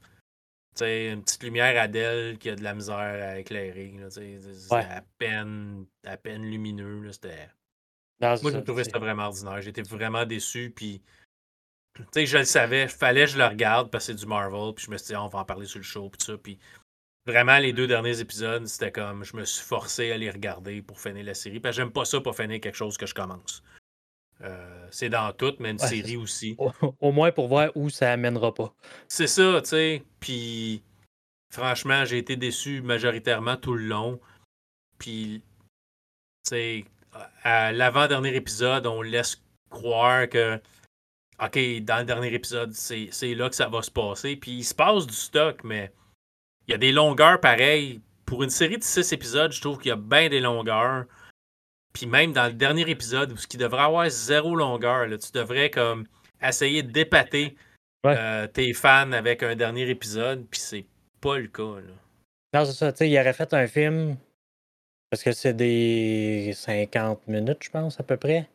une petite lumière Adèle qui a de la misère à éclairer. C'était à, peine, à peine lumineux. C'était... Moi, je trouvais ça vraiment ordinaire. J'étais vraiment déçu. Puis, sais, je le savais. Fallait que je le regarde parce que c'est du Marvel. Puis je me suis dit, ah, on va en parler sur le show. Puis ça. Puis vraiment, les deux derniers épisodes, c'était comme, je me suis forcé à les regarder pour finir la série. Parce que j'aime pas ça pour finir quelque chose que je commence. Euh, c'est dans tout, mais une série aussi.
Au, moins pour voir où ça amènera pas.
C'est ça, tu sais. Puis, franchement, j'ai été déçu majoritairement tout le long. Puis, tu sais, à l'avant-dernier épisode, on laisse croire que, OK, dans le dernier épisode, c'est là que ça va se passer. Puis, il se passe du stock, mais il y a des longueurs pareilles. Pour une série de six épisodes, je trouve qu'il y a bien des longueurs. Puis même dans le dernier épisode, où ce qui devrait avoir zéro longueur, là, tu devrais comme essayer de dépater euh, tes fans avec un dernier épisode, puis c'est pas le cas. Là.
Non, c'est ça. Tu sais, il aurait fait un film, parce que c'est des 50 minutes, je pense, à peu près.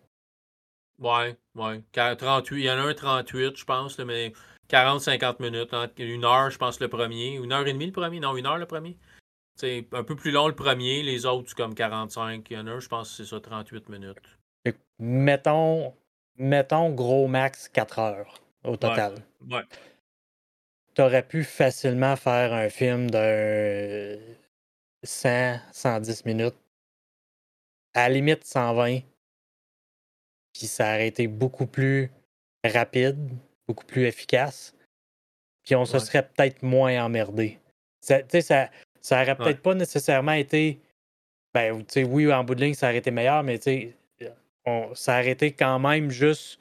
Ouais, ouais. 38, il y en a un 38, je pense, mais 40-50 minutes. Une heure, je pense, le premier. Une heure et demie, le premier? Non, une heure, le premier. C'est un peu plus long le premier, les autres, comme 45. Il y en a un, je pense c'est ça, 38 minutes.
Mettons, mettons gros max 4 heures au total.
Ouais.
Tu aurais pu facilement faire un film de 100, 110 minutes. À la limite 120. Puis ça aurait été beaucoup plus rapide, beaucoup plus efficace. Puis on se serait peut-être moins emmerdé. Tu sais, ça, ça aurait peut-être pas nécessairement été. Ben, tu sais, oui, en bout de ligne, ça aurait été meilleur, mais tu sais, ça aurait été quand même juste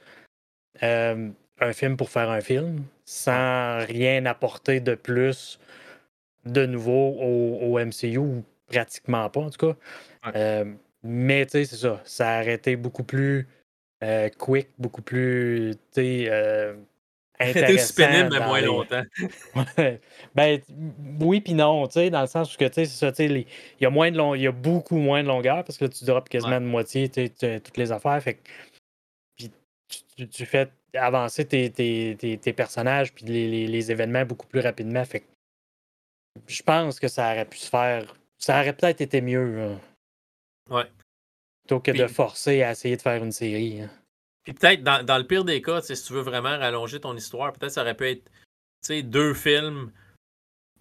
euh, un film pour faire un film, sans rien apporter de plus de nouveau au, MCU, ou pratiquement pas en tout cas. Euh, mais tu sais, c'est ça. Ça aurait été beaucoup plus euh, quick, beaucoup plus
intéressant. pénible, mais moins longtemps.
ben, oui, puis non, tu sais, dans le sens où que, tu sais, c'est ça, tu sais, il y a moins de long... il y a beaucoup moins de longueur parce que tu drops quasiment de moitié toutes les affaires. Fait puis tu, fais avancer tes, tes, tes, personnages puis les, les, événements beaucoup plus rapidement. Fait je pense que ça aurait pu se faire. Ça aurait peut-être été mieux.
Ouais.
Plutôt que de forcer à essayer de faire une série. Hein.
Puis peut-être, dans, le pire des cas, si tu veux vraiment rallonger ton histoire, peut-être ça aurait pu être deux films,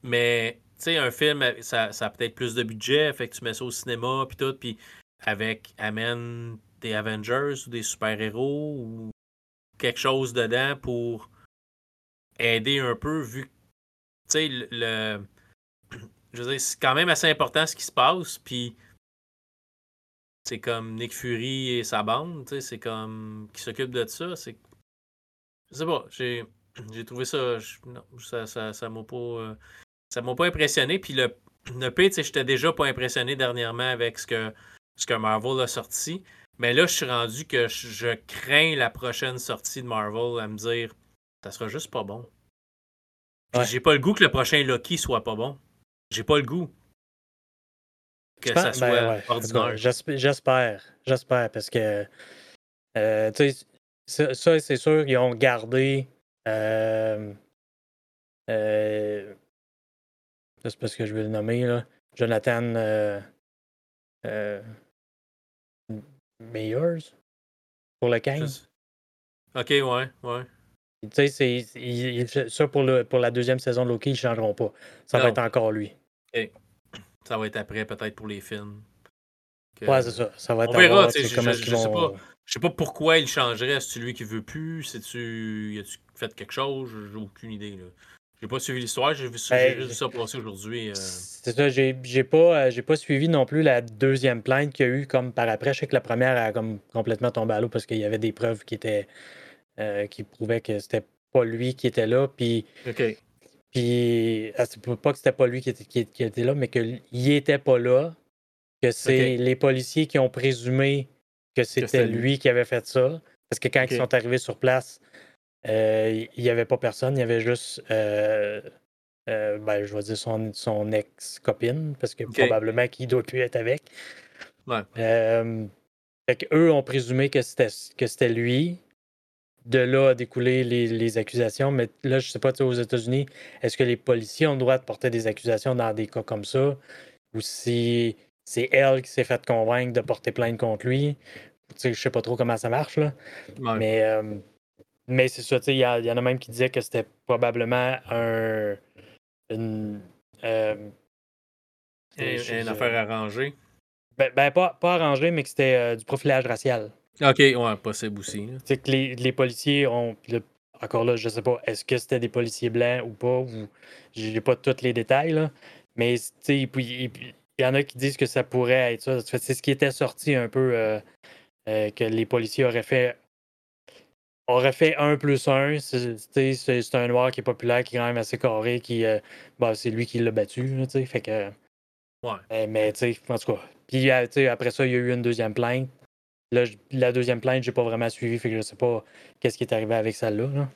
mais un film, ça, ça a peut-être plus de budget, fait que tu mets ça au cinéma, puis tout, puis avec amène des Avengers ou des super-héros ou quelque chose dedans pour aider un peu, vu que, tu sais, le, je veux dire, c'est quand même assez important ce qui se passe, puis c'est comme Nick Fury et sa bande, c'est comme qui s'occupe de ça. C'est. Je sais pas, j'ai, j'ai trouvé ça. Non, ça, ça, ça m'a pas. Euh, ça m'a pas impressionné. Puis le, le P, j'étais déjà pas impressionné dernièrement avec ce que, ce que Marvel a sorti. Mais là, je suis rendu que je, crains la prochaine sortie de Marvel à me dire ça sera juste pas bon. J'ai pas le goût que le prochain Loki soit pas bon. J'ai pas le goût que ça ben soit
J'espère. J'espère parce que euh, sais, ça, c'est sûr, ils ont gardé. Euh, euh, c'est parce que je vais le nommer, là. Jonathan euh, Mayers pour le 15.
Ok, ouais, ouais.
Tu sais, ça pour, le, pour la deuxième saison de Loki, ils ne changeront pas. Ça va être encore lui.
Ça va être après, peut-être pour les films.
ouais, c'est ça. Ça va être
On verra.
je,
je, je, sais pas. Je sais pas pourquoi il changerait. Est-ce lui qui veut plus? C'est-tu. a-tu fait quelque chose? J'ai aucune idée. Là. J'ai pas suivi l'histoire, j'ai vu, ben, juste ça passer aujourd'hui. Euh.
C'est ça, j'ai pas, euh, pas suivi non plus la deuxième plainte qu'il y a eu comme par après. Je sais que la première a comme complètement tombé à l'eau parce qu'il y avait des preuves qui étaient euh, qui prouvaient que c'était pas lui qui était là. Puis,
OK.
Puis, pas que c'était pas lui qui était, qui, était là, mais qu'il était pas là. Que c'est les policiers qui ont présumé que c'était lui. qui avait fait ça. Parce que quand ils sont arrivés sur place, euh, il n'y avait pas personne, il y avait juste, euh, euh, ben, je vais dire son, son ex-copine, parce que probablement qu'il doit plus être avec.
Ouais.
fait eux ont présumé que c'était lui. De là a découlé les, les, accusations, mais là, je ne sais pas, aux États-Unis, est-ce que les policiers ont le droit de porter des accusations dans des cas comme ça? Ou si c'est elle qui s'est fait convaincre de porter plainte contre lui? Je ne sais pas trop comment ça marche, là. Mais mais c'est ça, il y, y, en a même qui disaient que c'était probablement un. Une, euh,
une, affaire arrangée.
Ben, ben, pas, pas arrangée, mais que c'était euh, du profilage racial.
Ok, ouais, possible aussi.
C'est que les, les, policiers ont. encore là, je sais pas, est-ce que c'était des policiers blancs ou pas, ou j'ai pas tous les détails, là. Mais il y en a qui disent que ça pourrait être ça. C'est ce qui était sorti un peu euh, que les policiers auraient fait aurait fait 1 plus 1. C'est un noir qui est populaire, qui est quand même assez carré, qui euh, bah, c'est lui qui l'a battu. fait que.
Ouais.
Euh, mais tu sais, en tout cas. Puis euh, après ça, il y a eu une deuxième plainte. Là, la deuxième plainte, j'ai pas vraiment suivi, fait que je sais pas qu'est-ce qui est arrivé avec celle-là.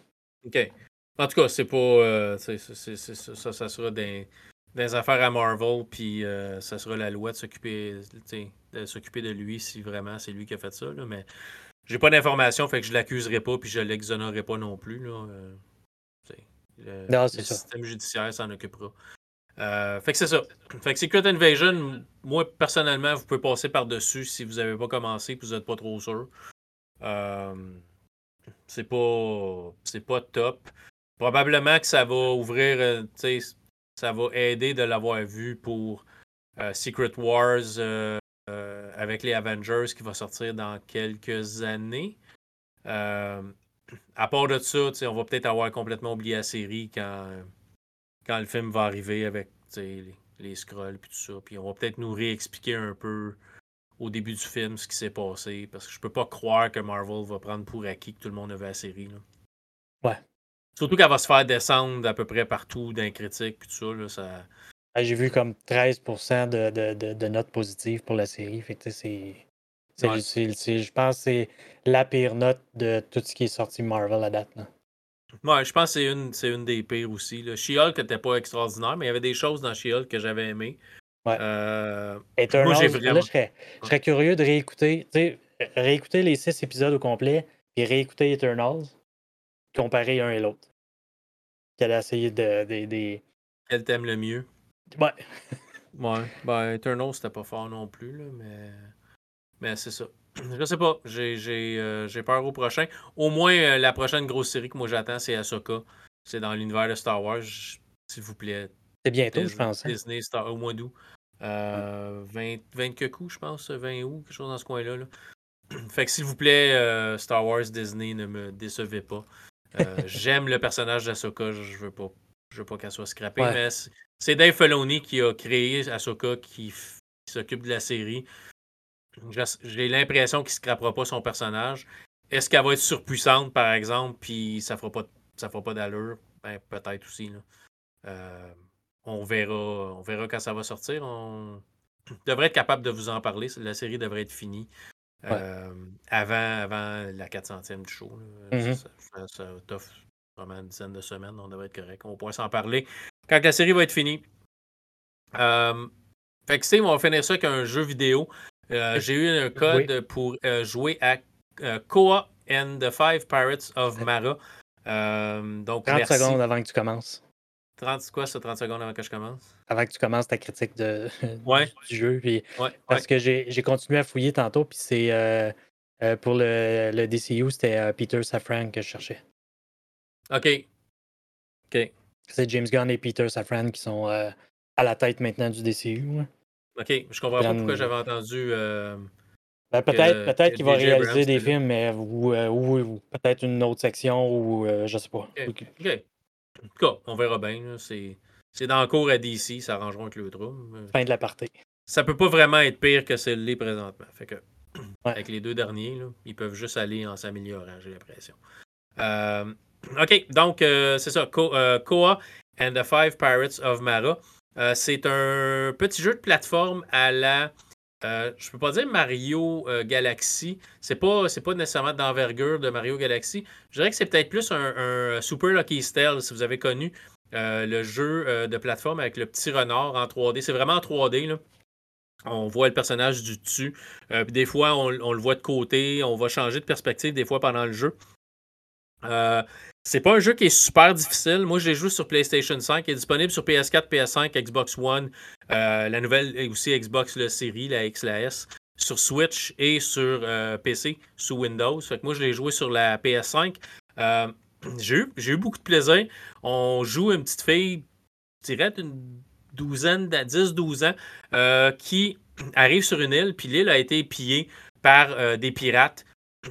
OK. En tout cas, c'est pas. ça, ça sera des, des, affaires à Marvel, puis ça sera la loi de s'occuper de s'occuper de lui si vraiment c'est lui qui a fait ça. Là, mais j'ai pas d'informations, fait que je l'accuserai pas puis je l'exonérerai pas non plus. Là. Euh,
le,
système judiciaire s'en occupera. Euh, fait que c'est ça. Fait que Secret Invasion, moi personnellement, vous pouvez passer par-dessus si vous n'avez pas commencé et vous n'êtes pas trop sûr. Euh, c'est pas. C'est pas top. Probablement que ça va ouvrir. ça va aider de l'avoir vu pour Secret Wars euh, avec les Avengers qui va sortir dans quelques années. Euh, à part de ça, on va peut-être avoir complètement oublié la série quand, quand le film va arriver avec les, les scrolls et tout ça. Puis on va peut-être nous réexpliquer un peu au début du film ce qui s'est passé. Parce que je peux pas croire que Marvel va prendre pour acquis que tout le monde a vu la série.
Ouais.
Surtout qu'elle va se faire descendre à peu près partout d'un critique puis tout ça. Là, ça
j'ai vu comme 13 de, de, de, notes positives pour la série. Fait c'est. Je pense que c'est la pire note de tout ce qui est sorti Marvel à date. Là.
Ouais, je pense que c'est une, une des pires aussi. She-Hulk n'était pas extraordinaire, mais il y avait des choses dans She-Hulk que j'avais aimé.
Ouais. Euh... moi, j'ai vraiment... je, serais, je serais, curieux de réécouter, réécouter les six épisodes au complet, et réécouter Eternals, comparer un et l'autre. Qu'elle a essayé de. de, de...
Quel t'aime le mieux?
Ouais.
ouais. Ben, Eternal, c'était pas fort non plus, là, mais. Mais c'est ça. Je sais pas. Euh, j'ai peur au prochain. Au moins, euh, la prochaine grosse série que moi j'attends, c'est Ahsoka. C'est dans l'univers de Star Wars. S'il vous plaît.
C'est bientôt, je pense.
Hein. Disney, Star, au mois d'août. Euh, 20, 20 coups, je pense, 20 août, quelque chose dans ce coin-là. Là. Fait que s'il vous plaît, Star Wars Disney, ne me décevez pas. J'aime le personnage d'Ahsoka, je veux pas je veux pas qu'elle soit scrappée, mais c'est Dave Filoni qui a créé Ahsoka, qui, s'occupe de la série. J'ai l'impression qu'il ne scrappera pas son personnage. Est-ce qu'elle va être surpuissante, par exemple, puis ça fera pas ça fera pas d'allure? Ben, peut-être aussi. Euh, on verra. On verra quand ça va sortir. On devrait être capable de vous en parler. La série devrait être finie. Euh, avant, avant la 400e du show.
Mm-hmm.
ça, vraiment une dizaine de semaines, on devrait être correct. On pourrait s'en parler quand la série va être finie. Euh, fait que, on va finir ça avec un jeu vidéo. Euh, j'ai eu un code pour euh, jouer à Koa and the Five Pirates of Mara. donc,
30 secondes avant que tu commences.
30, quoi, ça, 30 secondes avant que je commence?
Avant que tu commences ta critique de,
ouais.
du, jeu. Puis,
ouais,
parce que j'ai continué à fouiller tantôt, puis c'est pour le, le DCU, c'était Peter Safran que je cherchais.
OK. OK.
C'est James Gunn et Peter Safran qui sont euh, à la tête maintenant du DCU.
Ok, je comprends pas pourquoi j'avais entendu.
Ben, peut-être peut qu'il va réaliser des films, mais, ou, ou, peut-être une autre section, ou je sais pas.
Ok. En tout cas, on verra bien. C'est dans le cours à DC, ça arrangeront avec le trou.
Fin de la partie.
Ça peut pas vraiment être pire que celle-là présentement. Fait que, avec les deux derniers, ils peuvent juste aller en s'améliorant, j'ai l'impression. Euh, OK, donc euh, c'est ça. Euh, Koa and the Five Pirates of Mara. C'est un petit jeu de plateforme à la. je peux pas dire Mario Galaxy. C'est pas, pas nécessairement d'envergure de Mario Galaxy. Je dirais que c'est peut-être plus un, Super Lucky Style, si vous avez connu le jeu de plateforme avec le petit renard en 3D. C'est vraiment en 3D. Là. On voit le personnage du dessus. Euh, des fois, on, le voit de côté. On va changer de perspective des fois pendant le jeu. Euh, c'est pas un jeu qui est super difficile. Moi, je l'ai joué sur PlayStation 5. Il est disponible sur PS4, PS5, Xbox One, euh, la nouvelle aussi Xbox série, la X, la S, sur Switch et sur PC sous Windows. Moi, je l'ai joué sur la PS5. j'ai eu, beaucoup de plaisir. On joue une petite fille, je dirais, d'une douzaine, 10-12 ans, euh, qui arrive sur une île, puis l'île a été pillée par euh, des pirates.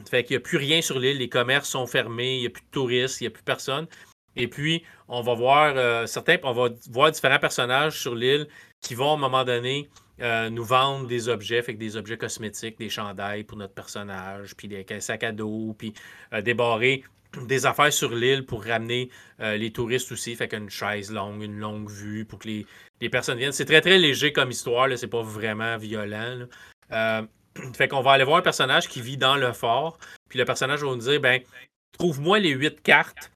Fait qu'il n'y a plus rien sur l'île, les commerces sont fermés, il n'y a plus de touristes, il n'y a plus personne. Et puis, on va voir euh, certains, on va voir différents personnages sur l'île qui vont, à un moment donné, nous vendre des objets, fait que des objets cosmétiques, des chandails pour notre personnage, puis des sacs à dos, puis débarrer des affaires sur l'île pour ramener les touristes aussi. Fait qu'une chaise longue, une longue vue pour que les, les personnes viennent. C'est très très léger comme histoire, c'est pas vraiment violent. Euh, fait qu'on va aller voir un personnage qui vit dans le fort, puis le personnage va nous dire ben, trouve-moi les huit cartes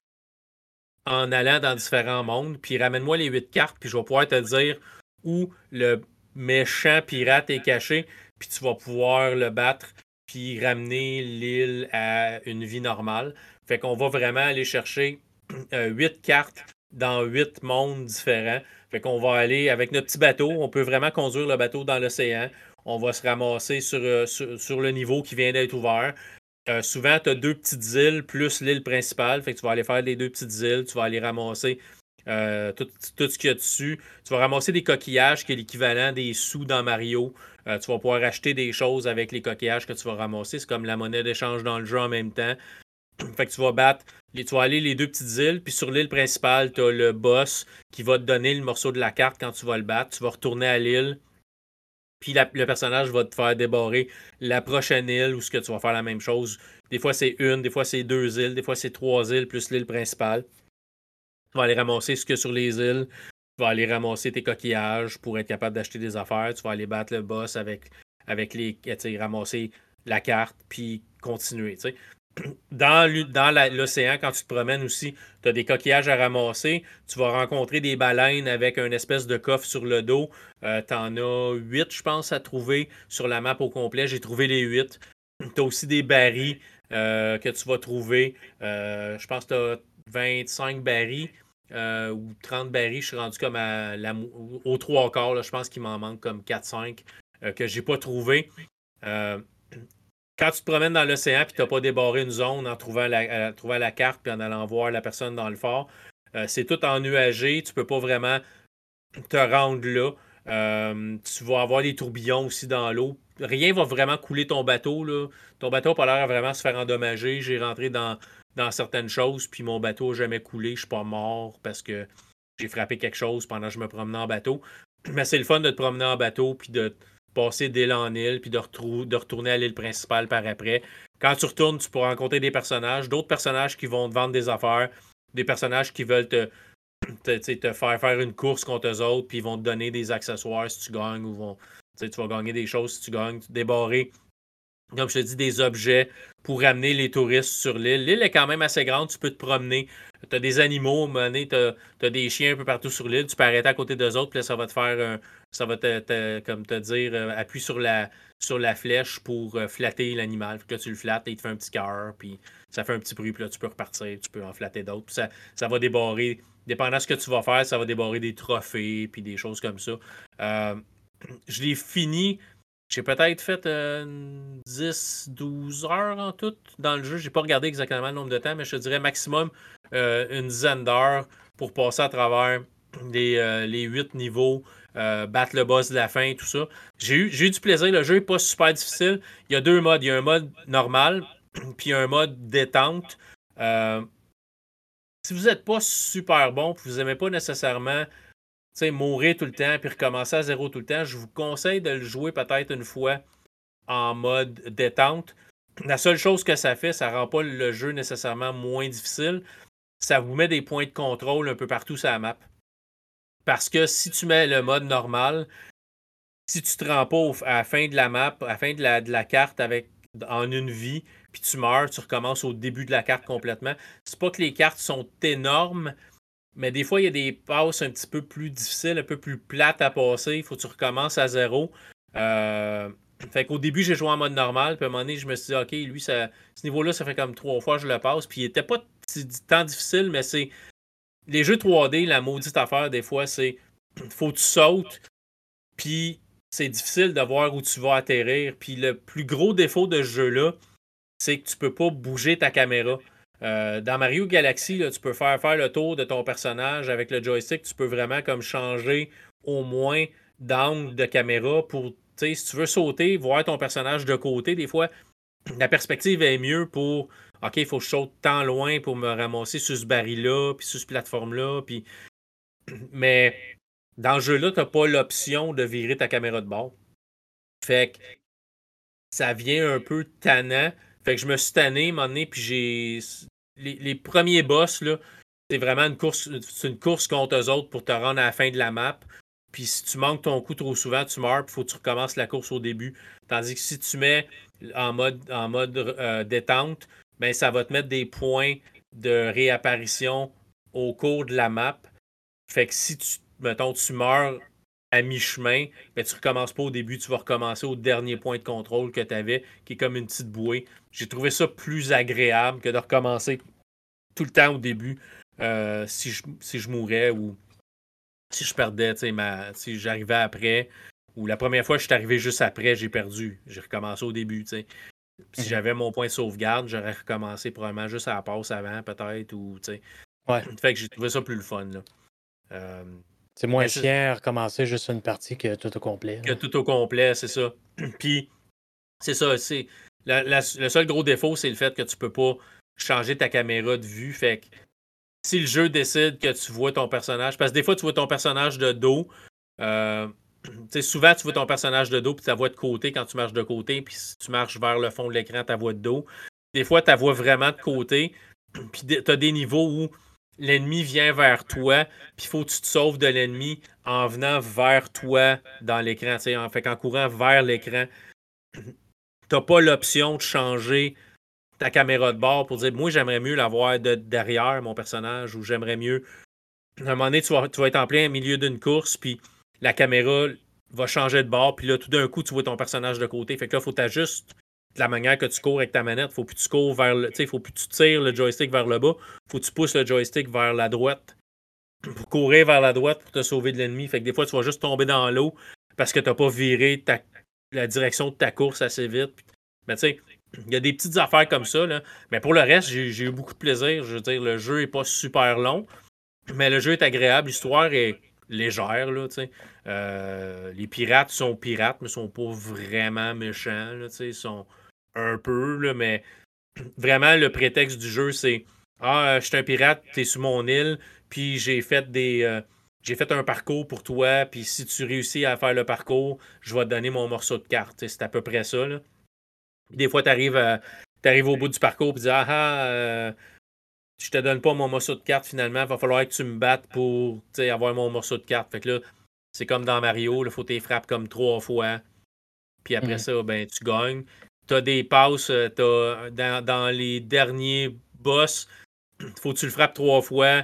en allant dans différents mondes, puis ramène-moi les huit cartes, puis je vais pouvoir te dire où le méchant pirate est caché, puis tu vas pouvoir le battre, puis ramener l'île à une vie normale. Fait qu'on va vraiment aller chercher euh, huit cartes dans huit mondes différents. Fait qu'on va aller avec notre petit bateau, on peut vraiment conduire le bateau dans l'océan. On va se ramasser sur, euh, sur, le niveau qui vient d'être ouvert. Euh, souvent, tu as deux petites îles plus l'île principale. Fait que tu vas aller faire les deux petites îles, tu vas aller ramasser euh, tout, ce qu'il y a dessus. Tu vas ramasser des coquillages qui est l'équivalent des sous dans Mario. tu vas pouvoir acheter des choses avec les coquillages que tu vas ramasser. C'est comme la monnaie d'échange dans le jeu en même temps. Fait que tu vas battre, tu vas aller les deux petites îles, puis sur l'île principale, tu as le boss qui va te donner le morceau de la carte quand tu vas le battre. Tu vas retourner à l'île, puis le personnage va te faire débarrer la prochaine île où ce que tu vas faire la même chose. Des fois c'est une, des fois c'est deux îles, des fois c'est trois îles plus l'île principale. Tu vas aller ramasser ce que sur les îles. Tu vas aller ramasser tes coquillages pour être capable d'acheter des affaires. Tu vas aller battre le boss avec, avec les. ramasser la carte, puis continuer dans l'océan, quand tu te promènes aussi, tu as des coquillages à ramasser. Tu vas rencontrer des baleines avec un espèce de coffre sur le dos. Euh, tu en as huit, je pense, à trouver sur la map au complet. J'ai trouvé les huit. Tu as aussi des barils euh, que tu vas trouver. Euh, je pense que tu as 25 barils. ou 30 barils, je suis rendu comme à la, au trois quarts. je pense qu'il m'en manque comme 4-5 que j'ai pas trouvé quand tu te promènes dans l'océan et tu n'as pas débarré une zone en trouvant la, trouvant la carte puis en allant voir la personne dans le fort, euh, c'est tout ennuagé. Tu ne peux pas vraiment te rendre là. Euh, tu vas avoir des tourbillons aussi dans l'eau. Rien va vraiment couler ton bateau. Là. Ton bateau n'a pas l'air vraiment se faire endommager. J'ai rentré dans, dans certaines choses, puis mon bateau n'a jamais coulé. Je ne suis pas mort parce que j'ai frappé quelque chose pendant que je me promenais en bateau. Mais c'est le fun de te promener en bateau puis de passer d'île en île, puis de, de retourner à l'île principale par après. Quand tu retournes, tu pourras rencontrer des personnages, d'autres personnages qui vont te vendre des affaires, des personnages qui veulent te, te, faire faire une course contre eux autres, puis ils vont te donner des accessoires si tu gagnes, ou vont, tu vas gagner des choses si tu gagnes, débarrer, comme je te dis, des objets pour ramener les touristes sur l'île. L'île est quand même assez grande, tu peux te promener. Tu as des animaux, tu as, des chiens un peu partout sur l'île, tu peux arrêter à côté d'eux autres, puis ça va te faire un, ça va te, comme te dire, euh, appuie sur la, sur la flèche pour euh, flatter l'animal. que tu le flattes et il te fait un petit cœur, puis ça fait un petit bruit, puis là, tu peux repartir, tu peux en flatter d'autres. Ça, ça va débarrer, dépendant de ce que tu vas faire, ça va débarrer des trophées, puis des choses comme ça. Euh, je l'ai fini. J'ai peut-être fait 10-12 heures en tout dans le jeu. J'ai pas regardé exactement le nombre de temps, mais je te dirais maximum une dizaine d'heures pour passer à travers les, les 8 niveaux battre le boss de la fin, tout ça. J'ai eu, eu du plaisir. Le jeu n'est pas super difficile. Il y a deux modes. Il y a un mode normal, puis un mode détente. si vous n'êtes pas super bon, puis vous n'aimez pas nécessairement mourir tout le temps, puis recommencer à zéro tout le temps, je vous conseille de le jouer peut-être une fois en mode détente. La seule chose que ça fait, ça rend pas le jeu nécessairement moins difficile. Ça vous met des points de contrôle un peu partout sur la map. Parce que si tu mets le mode normal, si tu te rends pas à la fin de la map, à la fin de la, de la carte avec en une vie, puis tu meurs, tu recommences au début de la carte complètement. C'est pas que les cartes sont énormes, mais des fois, il y a des passes un petit peu plus difficiles, un peu plus plates à passer. Il faut que tu recommences à zéro. Euh, fait qu'au début, j'ai joué en mode normal. Puis à un moment donné, je me suis dit, OK, lui, ça, ce niveau-là, ça fait comme trois fois que je le passe. Puis il était pas tant difficile, mais c'est. Les jeux 3D, la maudite affaire, des fois, c'est. Faut que tu sautes. Puis c'est difficile de voir où tu vas atterrir. Puis le plus gros défaut de ce jeu-là, c'est que tu peux pas bouger ta caméra. Euh, dans Mario Galaxy, tu peux faire faire le tour de ton personnage avec le joystick. Tu peux vraiment comme changer au moins d'angle de caméra pour si tu veux sauter, voir ton personnage de côté, des fois, la perspective est mieux pour OK, il faut que je saute tant loin pour me ramasser sur ce baril-là, puis sur cette plateforme-là. Puis... Mais dans le jeu-là, tu n'as pas l'option de virer ta caméra de bord. Fait que ça vient un peu tannant. Fait que je me suis tanné, puis j'ai. Les, premiers boss, là, c'est vraiment une course, c'est une course contre eux autres pour te rendre à la fin de la map. Puis si tu manques ton coup trop souvent, tu meurs, il faut que tu recommences la course au début. Tandis que si tu mets en mode, en mode euh, détente, ben, ça va te mettre des points de réapparition au cours de la map. Fait que si tu, mettons, tu meurs à mi-chemin, ben, tu recommences pas au début, tu vas recommencer au dernier point de contrôle que tu avais, qui est comme une petite bouée. J'ai trouvé ça plus agréable que de recommencer tout le temps au début euh, si, je, si mourais ou si je perdais, si j'arrivais après, ou la première fois que je suis arrivé juste après, j'ai perdu. J'ai recommencé au début. Si mhm. j'avais mon point de sauvegarde, j'aurais recommencé probablement juste à la passe avant, peut-être. Ou,
ouais.
Fait que j'ai trouvé ça plus le fun.
Euh, c'est moins chiant recommencer juste une partie que tout au complet.
Que tout au complet, c'est ça. Puis, c'est ça. c'est Le seul gros défaut, c'est le fait que tu peux pas changer ta caméra de vue. Fait que si le jeu décide que tu vois ton personnage, parce que des fois, tu vois ton personnage de dos. Euh, souvent, tu vois ton personnage de dos puis ta voix de côté quand tu marches de côté, puis si tu marches vers le fond de l'écran, ta voix de dos. Des fois, ta voix vraiment de côté, puis tu as des niveaux où l'ennemi vient vers toi, puis il faut que tu te sauves de l'ennemi en venant vers toi dans l'écran, en fait, courant vers l'écran. Tu n'as pas l'option de changer ta caméra de bord pour dire moi j'aimerais mieux l'avoir de derrière mon personnage ou j'aimerais mieux. À un moment donné, tu vas, être en plein milieu d'une course, puis la caméra va changer de bord, puis là, tout d'un coup, tu vois ton personnage de côté. Fait que là, faut t'ajuster de la manière que tu cours avec ta manette. Faut plus tu cours vers le. Tu faut plus tu tires le joystick vers le bas. Faut que tu pousses le joystick vers la droite. Pour courir vers la droite pour te sauver de l'ennemi. Fait que des fois, tu vas juste tomber dans l'eau parce que tu n'as pas viré la direction de ta course assez vite. Mais tu sais, il y a des petites affaires comme ça. Là. Mais pour le reste, j'ai eu beaucoup de plaisir. Je veux dire, le jeu n'est pas super long, mais le jeu est agréable. L'histoire est légère. Là, euh, les pirates sont pirates, mais sont pas vraiment méchants. Là, ils sont un peu, là, mais vraiment, le prétexte du jeu, c'est Ah, je suis un pirate, tu es sur mon île, puis j'ai fait des. Euh, j'ai fait un parcours pour toi, puis si tu réussis à faire le parcours, je vais te donner mon morceau de carte. C'est à peu près ça. Là. Des fois, tu arrives, au bout du parcours et dis Ah, ah euh, je te donne pas mon morceau de carte finalement, il va falloir que tu me battes pour avoir mon morceau de carte. Fait que là, c'est comme dans Mario, il faut que tu frappes comme trois fois. Puis après mhm. ça, ben, tu gagnes. Tu as des passes, euh, dans, dans, les derniers boss, faut que tu le frappes trois fois.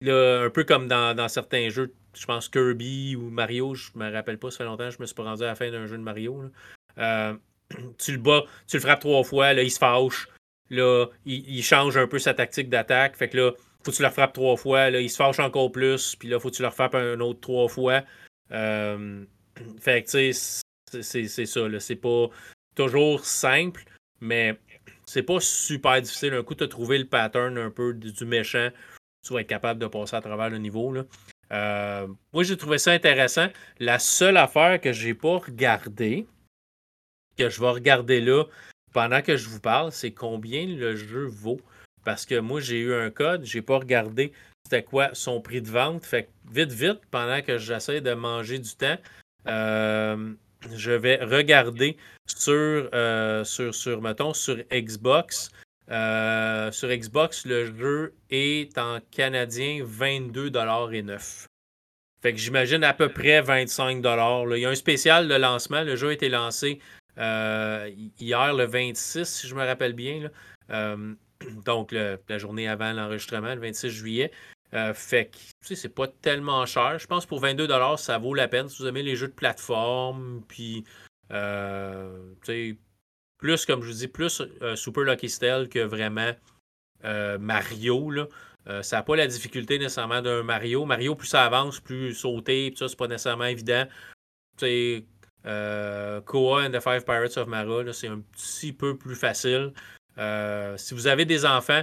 Là, un peu comme dans, certains jeux, je pense Kirby ou Mario, je me rappelle pas, ça fait longtemps, je me suis pas rendu à la fin d'un jeu de Mario. Euh, tu le bats, tu le frappes trois fois, là, il se fâche. Là, il, change un peu sa tactique d'attaque. Fait que là, faut que tu le frappes trois fois. Là, il se fâche encore plus. Puis là, faut que tu le frappes un autre trois fois. Euh, fait que, tu sais, c'est ça. C'est pas toujours simple, mais c'est pas super difficile. Un coup, tu as trouvé le pattern un peu du méchant. Tu vas être capable de passer à travers le niveau. Là. moi, j'ai trouvé ça intéressant. La seule affaire que j'ai pas regardée, que je vais regarder là pendant que je vous parle, c'est combien le jeu vaut? Parce que moi, j'ai eu un code, j'ai pas regardé c'était quoi son prix de vente. Fait que vite, vite, pendant que j'essaie de manger du temps, euh, je vais regarder sur, euh, sur, sur, mettons, sur Xbox. Euh, sur Xbox, le jeu est en canadien 22,9$. Fait que j'imagine à peu près 25$. Il y a un spécial de lancement. Le jeu a été lancé hier, le 26, si je me rappelle bien. donc, la journée avant l'enregistrement, le 26 juillet. Euh, fait que, tu sais, c'est pas tellement cher. Je pense que pour 22 ça vaut la peine si vous aimez les jeux de plateforme. Puis, euh, tu sais, plus, comme je vous dis, plus euh, Super Lucky Style que vraiment Mario. Ça n'a pas la difficulté nécessairement d'un Mario. Mario, plus ça avance, plus sauter, puis ça, c'est pas nécessairement évident. Tu sais, Koa and the Five Pirates of Mara, c'est un petit peu plus facile. si vous avez des enfants,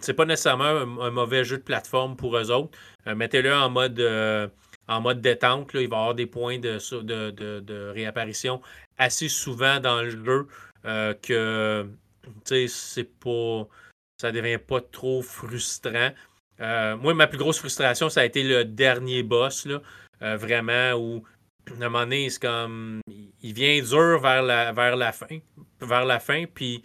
c'est pas nécessairement un, mauvais jeu de plateforme pour eux autres. Euh, mettez-le en mode euh, en mode détente. Il va y avoir des points de, réapparition assez souvent dans le jeu euh, que c'est pas. Ça devient pas trop frustrant. moi, ma plus grosse frustration, ça a été le dernier boss, vraiment, où à un moment donné, c'est comme. Il vient dur vers la, fin. Vers la fin, puis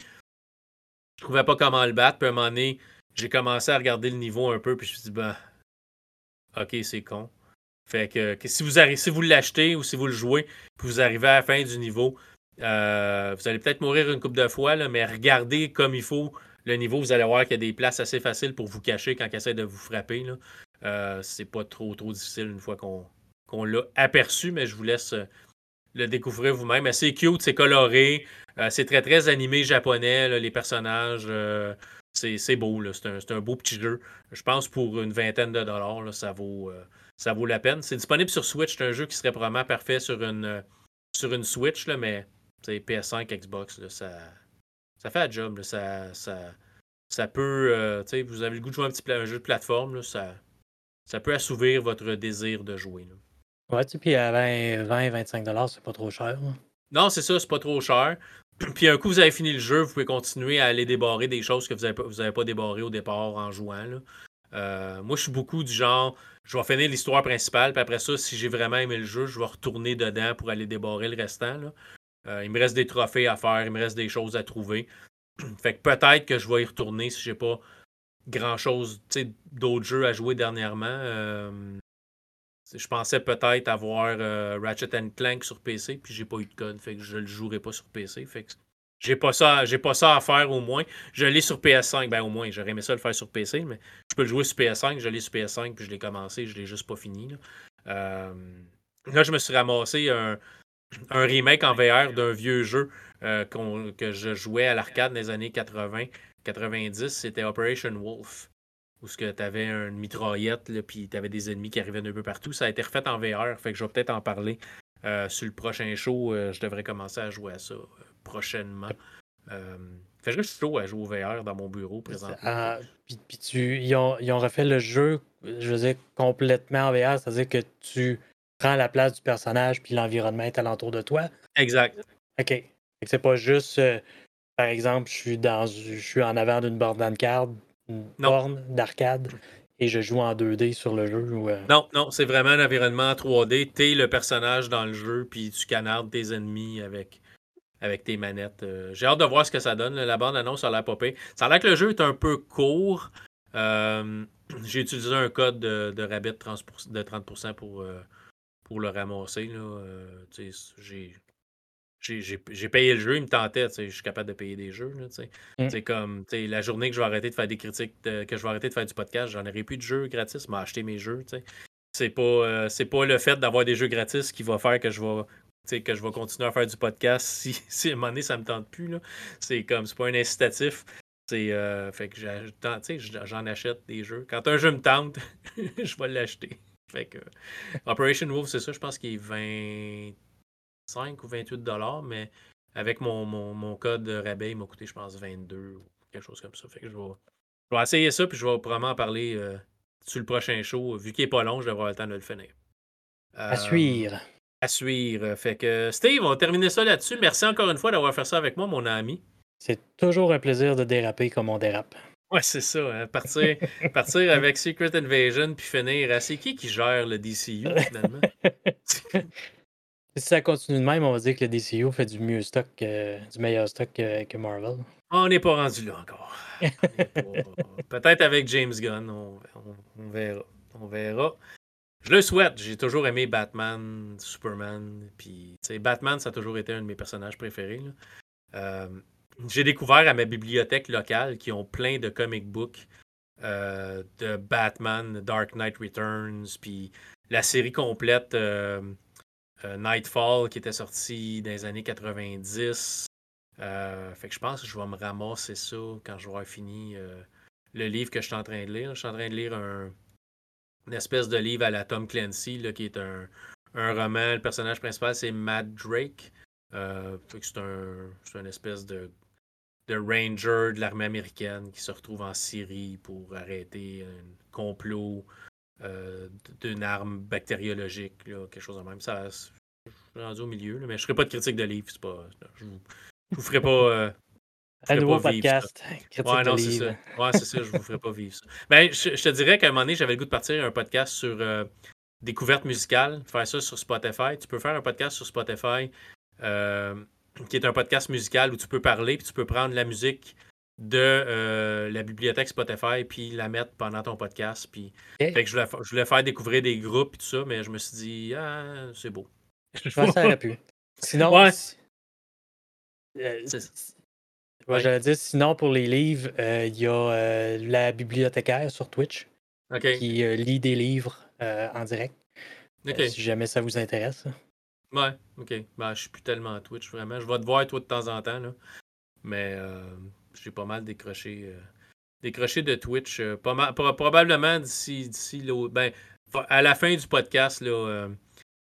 je trouvais pas comment le battre. Puis à un moment donné, j'ai commencé à regarder le niveau un peu, puis je me suis dit, ben, ok, c'est con. Fait que, si vous si vous l'achetez ou si vous le jouez, puis vous arrivez à la fin du niveau, euh, vous allez peut-être mourir une coupe de fois, là, mais regardez comme il faut le niveau, vous allez voir qu'il y a des places assez faciles pour vous cacher quand il essaie de vous frapper. Euh, c'est pas trop trop difficile une fois qu'on l'a aperçu, mais je vous laisse euh, le découvrir vous-même. C'est cute, c'est coloré, c'est très très animé japonais, les personnages. C'est beau, c'est un, beau petit jeu. Je pense pour une vingtaine de dollars, ça, vaut, euh, la peine. C'est disponible sur Switch. C'est un jeu qui serait probablement parfait sur une, euh, Switch, là, mais PS5, Xbox, ça, ça fait un job. Euh, vous avez le goût de jouer un petit jeu de plateforme, ça, ça peut assouvir votre désir de jouer.
Ouais, puis à 20-25$, c'est pas trop cher.
Non, c'est ça, c'est pas trop cher. Puis un coup, vous avez fini le jeu, vous pouvez continuer à aller débarrer des choses que vous n'avez pas, vous pas débarrées au départ en jouant. Euh, moi, je suis beaucoup du genre, je vais finir l'histoire principale, puis après ça, si j'ai vraiment aimé le jeu, je vais retourner dedans pour aller débarrer le restant. Euh, il me reste des trophées à faire, il me reste des choses à trouver. fait que peut-être que je vais y retourner si j'ai pas grand chose d'autres jeux à jouer dernièrement. Euh, je pensais peut-être avoir euh, Ratchet Clank sur PC, puis j'ai pas eu de code, fait que je le jouerai pas sur PC. Fait que j'ai pas ça, j'ai pas ça à faire au moins. Je l'ai sur PS5, ben au moins, j'aurais aimé ça le faire sur PC, mais je peux le jouer sur PS5, je l'ai sur PS5, puis je l'ai commencé, je l'ai juste pas fini. Là. Euh, je me suis ramassé un, remake en VR d'un vieux jeu euh, que je jouais à l'arcade des années 80, 90, c'était Operation Wolf où tu avais une mitraillette, là, puis tu avais des ennemis qui arrivaient d'un peu partout. Ça a été refait en VR, fait que je vais peut-être en parler euh, sur le prochain show. Euh, je devrais commencer à jouer à ça euh, prochainement. fait que je suis chaud à jouer au VR dans mon bureau présentement.
Ah, puis, tu, ils ont, ils, ont, refait le jeu, je veux dire, complètement en VR, c'est-à-dire que tu prends la place du personnage puis l'environnement est alentour de toi.
Exact.
OK. C'est pas juste, par exemple, je suis dans je suis en avant d'une borne card borne d'arcade et je joue en 2D sur le jeu? Euh?
Non, non, c'est vraiment un environnement 3D. T'es le personnage dans le jeu, puis tu canardes tes ennemis avec, avec tes manettes. Euh, j'ai hâte de voir ce que ça donne. La bande annonce a l'air popée. Ça a l'air que le jeu est un peu court. Euh, j'ai utilisé un code de, de rabais de 30%, pour, pour le ramasser. j'ai j'ai payé le jeu, il me tentait, je suis capable de payer des jeux. C'est mmh. comme la journée que je vais arrêter de faire des critiques, que je vais arrêter de faire du podcast, j'en aurai plus de jeux gratis, mais acheter mes jeux. C'est pas, euh, pas le fait d'avoir des jeux gratis qui va faire que je vais que je vais continuer à faire du podcast si, si à un moment donné ça me tente plus. C'est comme c'est pas un incitatif. C'est euh, fait que j'en achète des jeux. Quand un jeu me tente, je vais l'acheter. Fait que Operation Wolf, c'est ça, je pense qu'il est 20 ou 28 dollars, mais avec mon, mon, code rabais, il m'a coûté, je pense, 22 ou quelque chose comme ça. Fait que je vais, essayer ça, puis je vais probablement en parler euh, sur le prochain show. Vu qu'il n'est pas long, je vais avoir le temps de le finir.
à suivre.
À suivre. Fait que Steve, on va terminer ça là-dessus. Merci encore une fois d'avoir fait ça avec moi, mon ami.
C'est toujours un plaisir de déraper comme on dérape.
Ouais, c'est ça. Hein. Partir, partir avec Secret Invasion puis finir. C'est qui qui gère le DCU finalement?
si ça continue de même, on va dire que le DCU fait du mieux stock, du meilleur stock que, Marvel.
On n'est pas rendu là encore. Peut-être avec James Gunn, on, verra. On verra. Je le souhaite. J'ai toujours aimé Batman, Superman. Puis, Batman, ça a toujours été un de mes personnages préférés. Euh, j'ai découvert à ma bibliothèque locale qui ont plein de comic books euh, de Batman, Dark Knight Returns, puis la série complète euh, Nightfall qui était sortie dans les années 90. fait que je pense que je vais me ramasser ça quand je vais avoir fini le livre que je suis en train de lire. Je suis en train de lire un, une espèce de livre à la Tom Clancy, là, qui est un, roman. Le personnage principal, c'est Matt Drake. Euh, c'est un, une espèce de, de ranger de l'armée américaine qui se retrouve en Syrie pour arrêter un complot euh, d'une arme bactériologique, quelque chose de même. Ça, je suis rendu au milieu, mais je ne ferai pas de critique de livre. Pas, je ne vous, ferai pas. Euh,
un nouveau podcast.
Ouais, non, c'est ça. Ouais, c'est ça, je vous ferai pas vivre ça. Ben, je, te dirais qu'à un moment donné, j'avais le goût de partir un podcast sur euh, découverte musicale, faire ça sur Spotify. Tu peux faire un podcast sur Spotify euh, qui est un podcast musical où tu peux parler, puis tu peux prendre la musique de euh, la bibliothèque Spotify puis la mettre pendant ton podcast. Puis, fait que je, voulais, je voulais faire découvrir des groupes et tout ça, mais je me suis dit, ah, c'est beau.
ça aurait pu. Sinon, ouais. j'allais dire, sinon, pour les livres, euh, il y a euh, la bibliothécaire sur Twitch qui euh, lit des livres en direct. si jamais ça vous intéresse.
Ouais, ok. Ben, je suis plus tellement à Twitch, vraiment. Je vais te voir, toi, de temps en temps. Là. Mais j'ai pas mal décroché, décroché de Twitch. pas mal, probablement d'ici, ben, à la fin du podcast, là,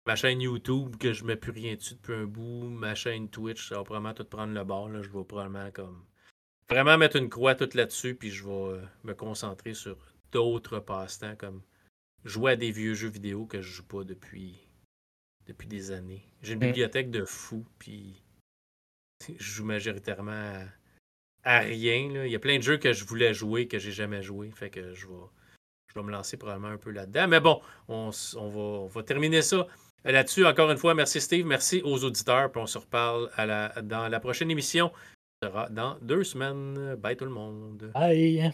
ma chaîne YouTube, que je mets plus rien dessus depuis un bout, ma chaîne Twitch, ça va probablement tout prendre le bord. Là. Je vais probablement comme vraiment mettre une croix toute là-dessus, puis je vais euh, me concentrer sur d'autres passe-temps comme jouer à des vieux jeux vidéo que je joue pas depuis, depuis des années. J'ai une mm. bibliothèque de fous, puis je joue majoritairement à, rien. Il y a plein de jeux que je voulais jouer que j'ai jamais joué, fait que je vais, je me lancer probablement un peu là-dedans. Mais bon, on, va, on va terminer ça Là-dessus, encore une fois, merci Steve, merci aux auditeurs, puis on se reparle dans la prochaine émission. Ce sera dans deux semaines. Bye tout le monde.
Bye.